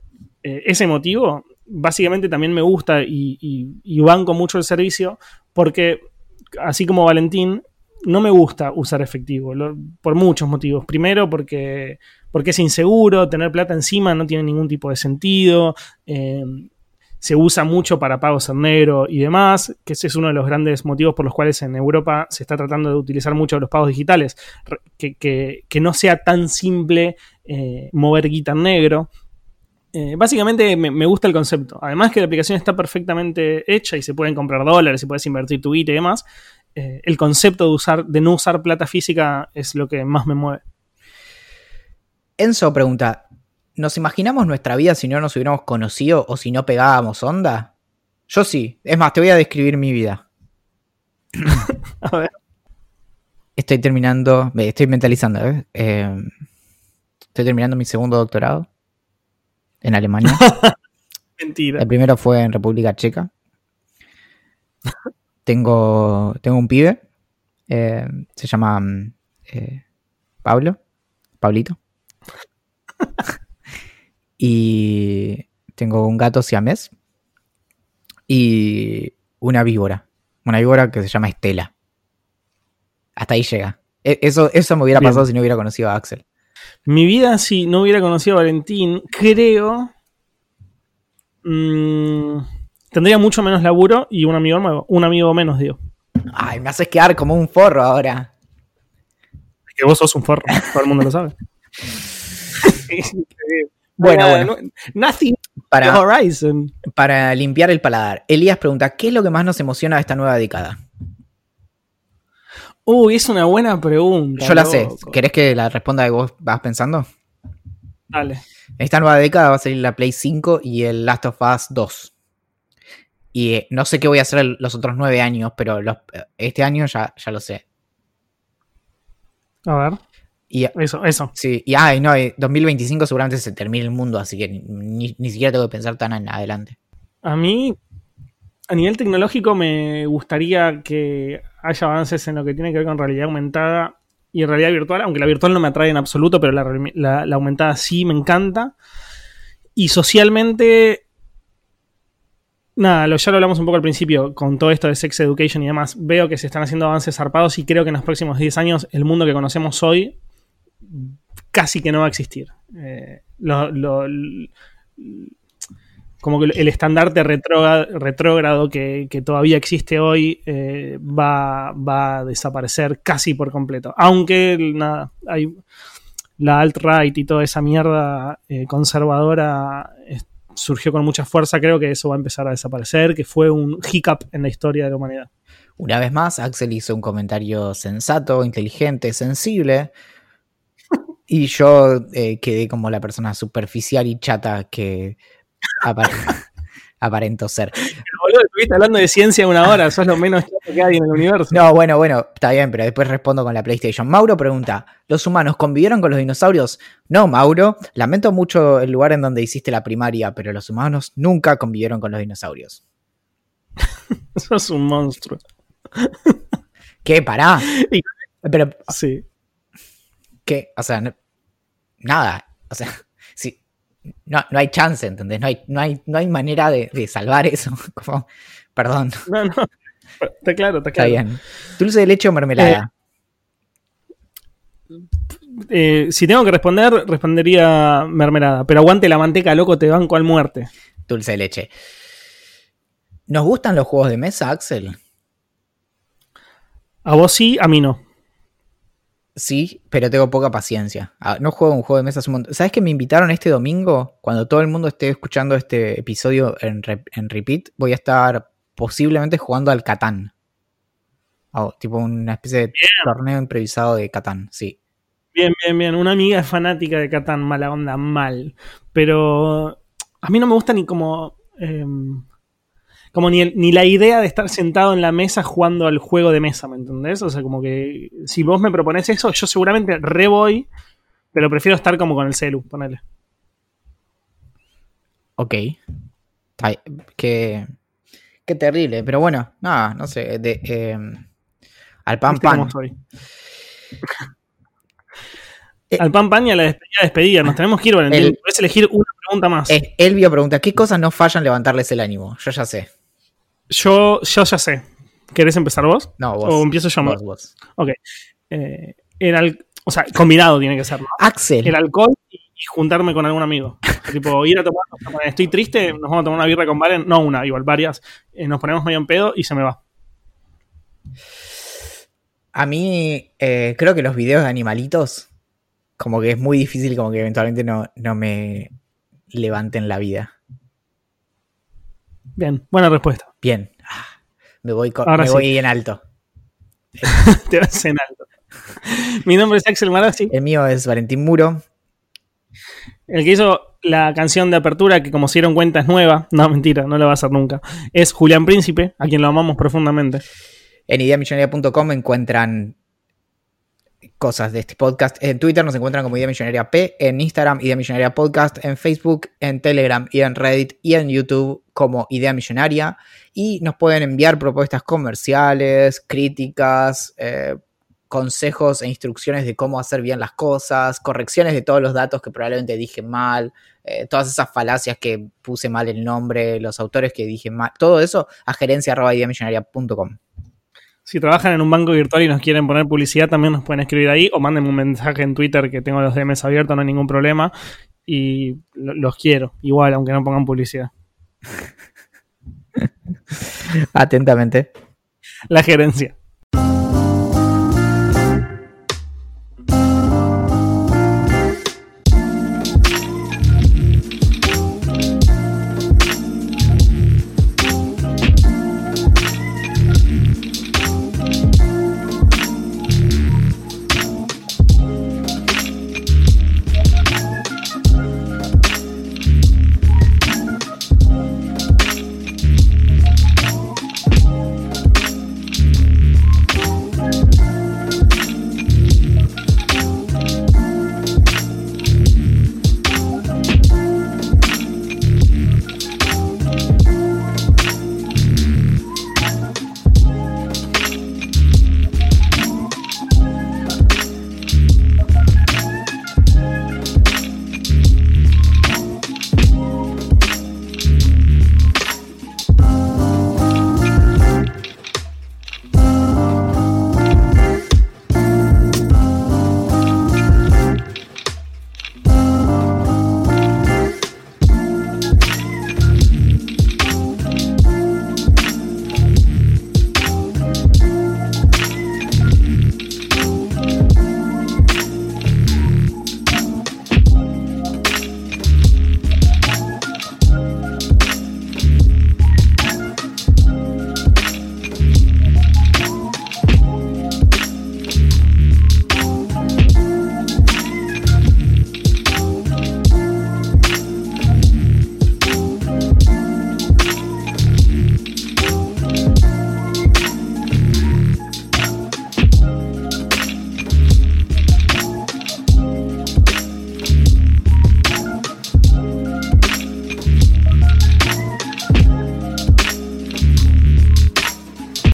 eh, ese motivo, básicamente también me gusta y, banco mucho el servicio porque, así como Valentín, no me gusta usar efectivo, por muchos motivos. Primero, porque, porque es inseguro, tener plata encima no tiene ningún tipo de sentido. Eh, se usa mucho para pagos en negro y demás, que ese es uno de los grandes motivos por los cuales en Europa se está tratando de utilizar mucho los pagos digitales, que, no sea tan simple eh, mover guita en negro. Eh, básicamente me, gusta el concepto. Además que la aplicación está perfectamente hecha y se pueden comprar dólares y puedes invertir tu guita y demás. Eh, el concepto de, usar, de no usar plata física es lo que más me mueve. Enzo pregunta, ¿nos imaginamos nuestra vida si no nos hubiéramos conocido o si no pegábamos onda? Yo sí. Es más, te voy a describir mi vida. a ver. Estoy terminando, estoy mentalizando, ¿eh? estoy terminando mi segundo doctorado en Alemania. Mentira. El primero fue en República Checa. tengo, tengo un pibe. Eh, se llama eh, Pablo. Pablito. y tengo un gato siamés. Y una víbora. Una víbora que se llama Estela. Hasta ahí llega. E, eso, eso me hubiera pasado si no hubiera conocido a Axel. Mi vida, si no hubiera conocido a Valentín, creo. Mmm, tendría mucho menos laburo y un amigo nuevo. Un amigo menos, digo. Ay, me haces quedar como un forro ahora. Es que vos sos un forro, todo el mundo lo sabe. bueno, bueno. nothing para, horizon. para limpiar el paladar. Elías pregunta: ¿Qué es lo que más nos emociona de esta nueva década? Uy, es una buena pregunta. Yo la sé. ¿Querés que la responda de vos vas pensando? Dale. Esta nueva década va a salir la Play 5 y el Last of Us 2. Y eh, no sé qué voy a hacer el- los otros nueve años, pero los- este año ya, ya lo sé. A ver, Y eso, eso. sí, y ay, no, eh, 2025 seguramente se termine el mundo, así que ni- ni siquiera tengo que pensar tan en adelante. A mí, a nivel tecnológico, me gustaría que haya avances en lo que tiene que ver con realidad aumentada y realidad virtual, aunque la virtual no me atrae en absoluto, pero la, la aumentada sí me encanta. Y socialmente, nada, lo, ya lo hablamos un poco al principio, con todo esto de sex education y demás, veo que se están haciendo avances zarpados y creo que en los próximos 10 años el mundo que conocemos hoy casi que no va a existir. Eh, lo- lo- como que el estandarte retrógrado que, todavía existe hoy eh, va, a desaparecer casi por completo. Aunque nada, la alt-right y toda esa mierda eh, conservadora surgió con mucha fuerza, creo que eso va a empezar a desaparecer, que fue un hiccup en la historia de la humanidad. Una vez más, Axel hizo un comentario sensato, inteligente, sensible. Y yo eh, quedé como la persona superficial y chata que aparento ser. Boludo, estuviste hablando de ciencia una hora, sos lo menos chato que hay en el universo. No, bueno, bueno, está bien, pero después respondo con la PlayStation. Mauro pregunta: ¿Los humanos convivieron con los dinosaurios? No, Mauro. Lamento mucho el lugar en donde hiciste la primaria, pero los humanos nunca convivieron con los dinosaurios. Sos un monstruo. ¿Qué? Pará. Pero, Sí. ¿qué? O sea, no- nada. O sea. No, no hay chance, ¿entendés? No hay, no hay, no hay manera de, de salvar eso. Como, perdón, No, no. Está claro, está está claro. bien. ¿Dulce de leche o mermelada? Eh, si tengo que responder, respondería mermelada. Pero aguante la manteca, loco, te banco al muerte. Dulce de leche. ¿Nos gustan los juegos de mesa, Axel? A vos sí, a mí no. Sí, pero tengo poca paciencia. Ah, No juego un juego de mesa hace un montón. ¿Sabes que me invitaron este domingo? Cuando todo el mundo esté escuchando este episodio en, re- en repeat, voy a estar posiblemente jugando al Catán. Oh, tipo una especie de torneo improvisado de Catán, sí. Bien, bien, bien. Una amiga es fanática de Catán, mala onda, mal. Pero a mí no me gusta ni como. em, como ni, el- ni la idea de estar sentado en la mesa jugando al juego de mesa, ¿me entendés? O sea, como que si vos me propones eso, yo seguramente re voy, pero prefiero estar como con el celu, ponele. Ok. Ay, qué, qué terrible, pero bueno, nada, no sé. De, eh, al pan ¿Viste pan. Eh, Al pan pan y a la despedida, despedida. Nos tenemos que ir, Valentín. El- Puedes elegir una pregunta más. Eh, Elvio pregunta, ¿qué cosas no fallan levantarles el ánimo? Yo ya sé. Yo, yo ya sé. ¿Querés empezar vos? No, vos. ¿O empiezo yo? vos, vos. Ok. Eh, el o sea, combinado tiene que ser, ¿no? Axel. El alcohol y, y juntarme con algún amigo. tipo, ir a tomar, estoy triste, nos vamos a tomar una birra con Valen, no una, igual varias. Eh, nos ponemos medio en pedo y se me va. A mí eh, creo que los videos de animalitos, como que es muy difícil, como que eventualmente no, no me levanten la vida. Bien, buena respuesta. Bien. Ah, Me voy, co- Ahora me sí. voy en alto. Te vas en alto. Mi nombre es Axel Marazzi, El mío es Valentín Muro. el que hizo la canción de apertura, que como se dieron cuenta es nueva. No, mentira, no la va a hacer nunca. Es Julián Príncipe, a quien lo amamos profundamente. En ideamillonaria.com encuentran cosas de este podcast. En Twitter nos encuentran como Idea Millonaria P, en Instagram Idea Millonaria Podcast, en Facebook, en Telegram y en Reddit y en YouTube como Idea Millonaria. Y nos pueden enviar propuestas comerciales, críticas, eh, consejos e instrucciones de cómo hacer bien las cosas, correcciones de todos los datos que probablemente dije mal, eh, todas esas falacias que puse mal el nombre, los autores que dije mal, todo eso a gerencia.ideamillonaria.com. Si trabajan en un banco virtual y nos quieren poner publicidad, también nos pueden escribir ahí o mándenme un mensaje en Twitter que tengo los DMs abiertos, no hay ningún problema. Y lo- los quiero, igual, aunque no pongan publicidad. Atentamente. La gerencia.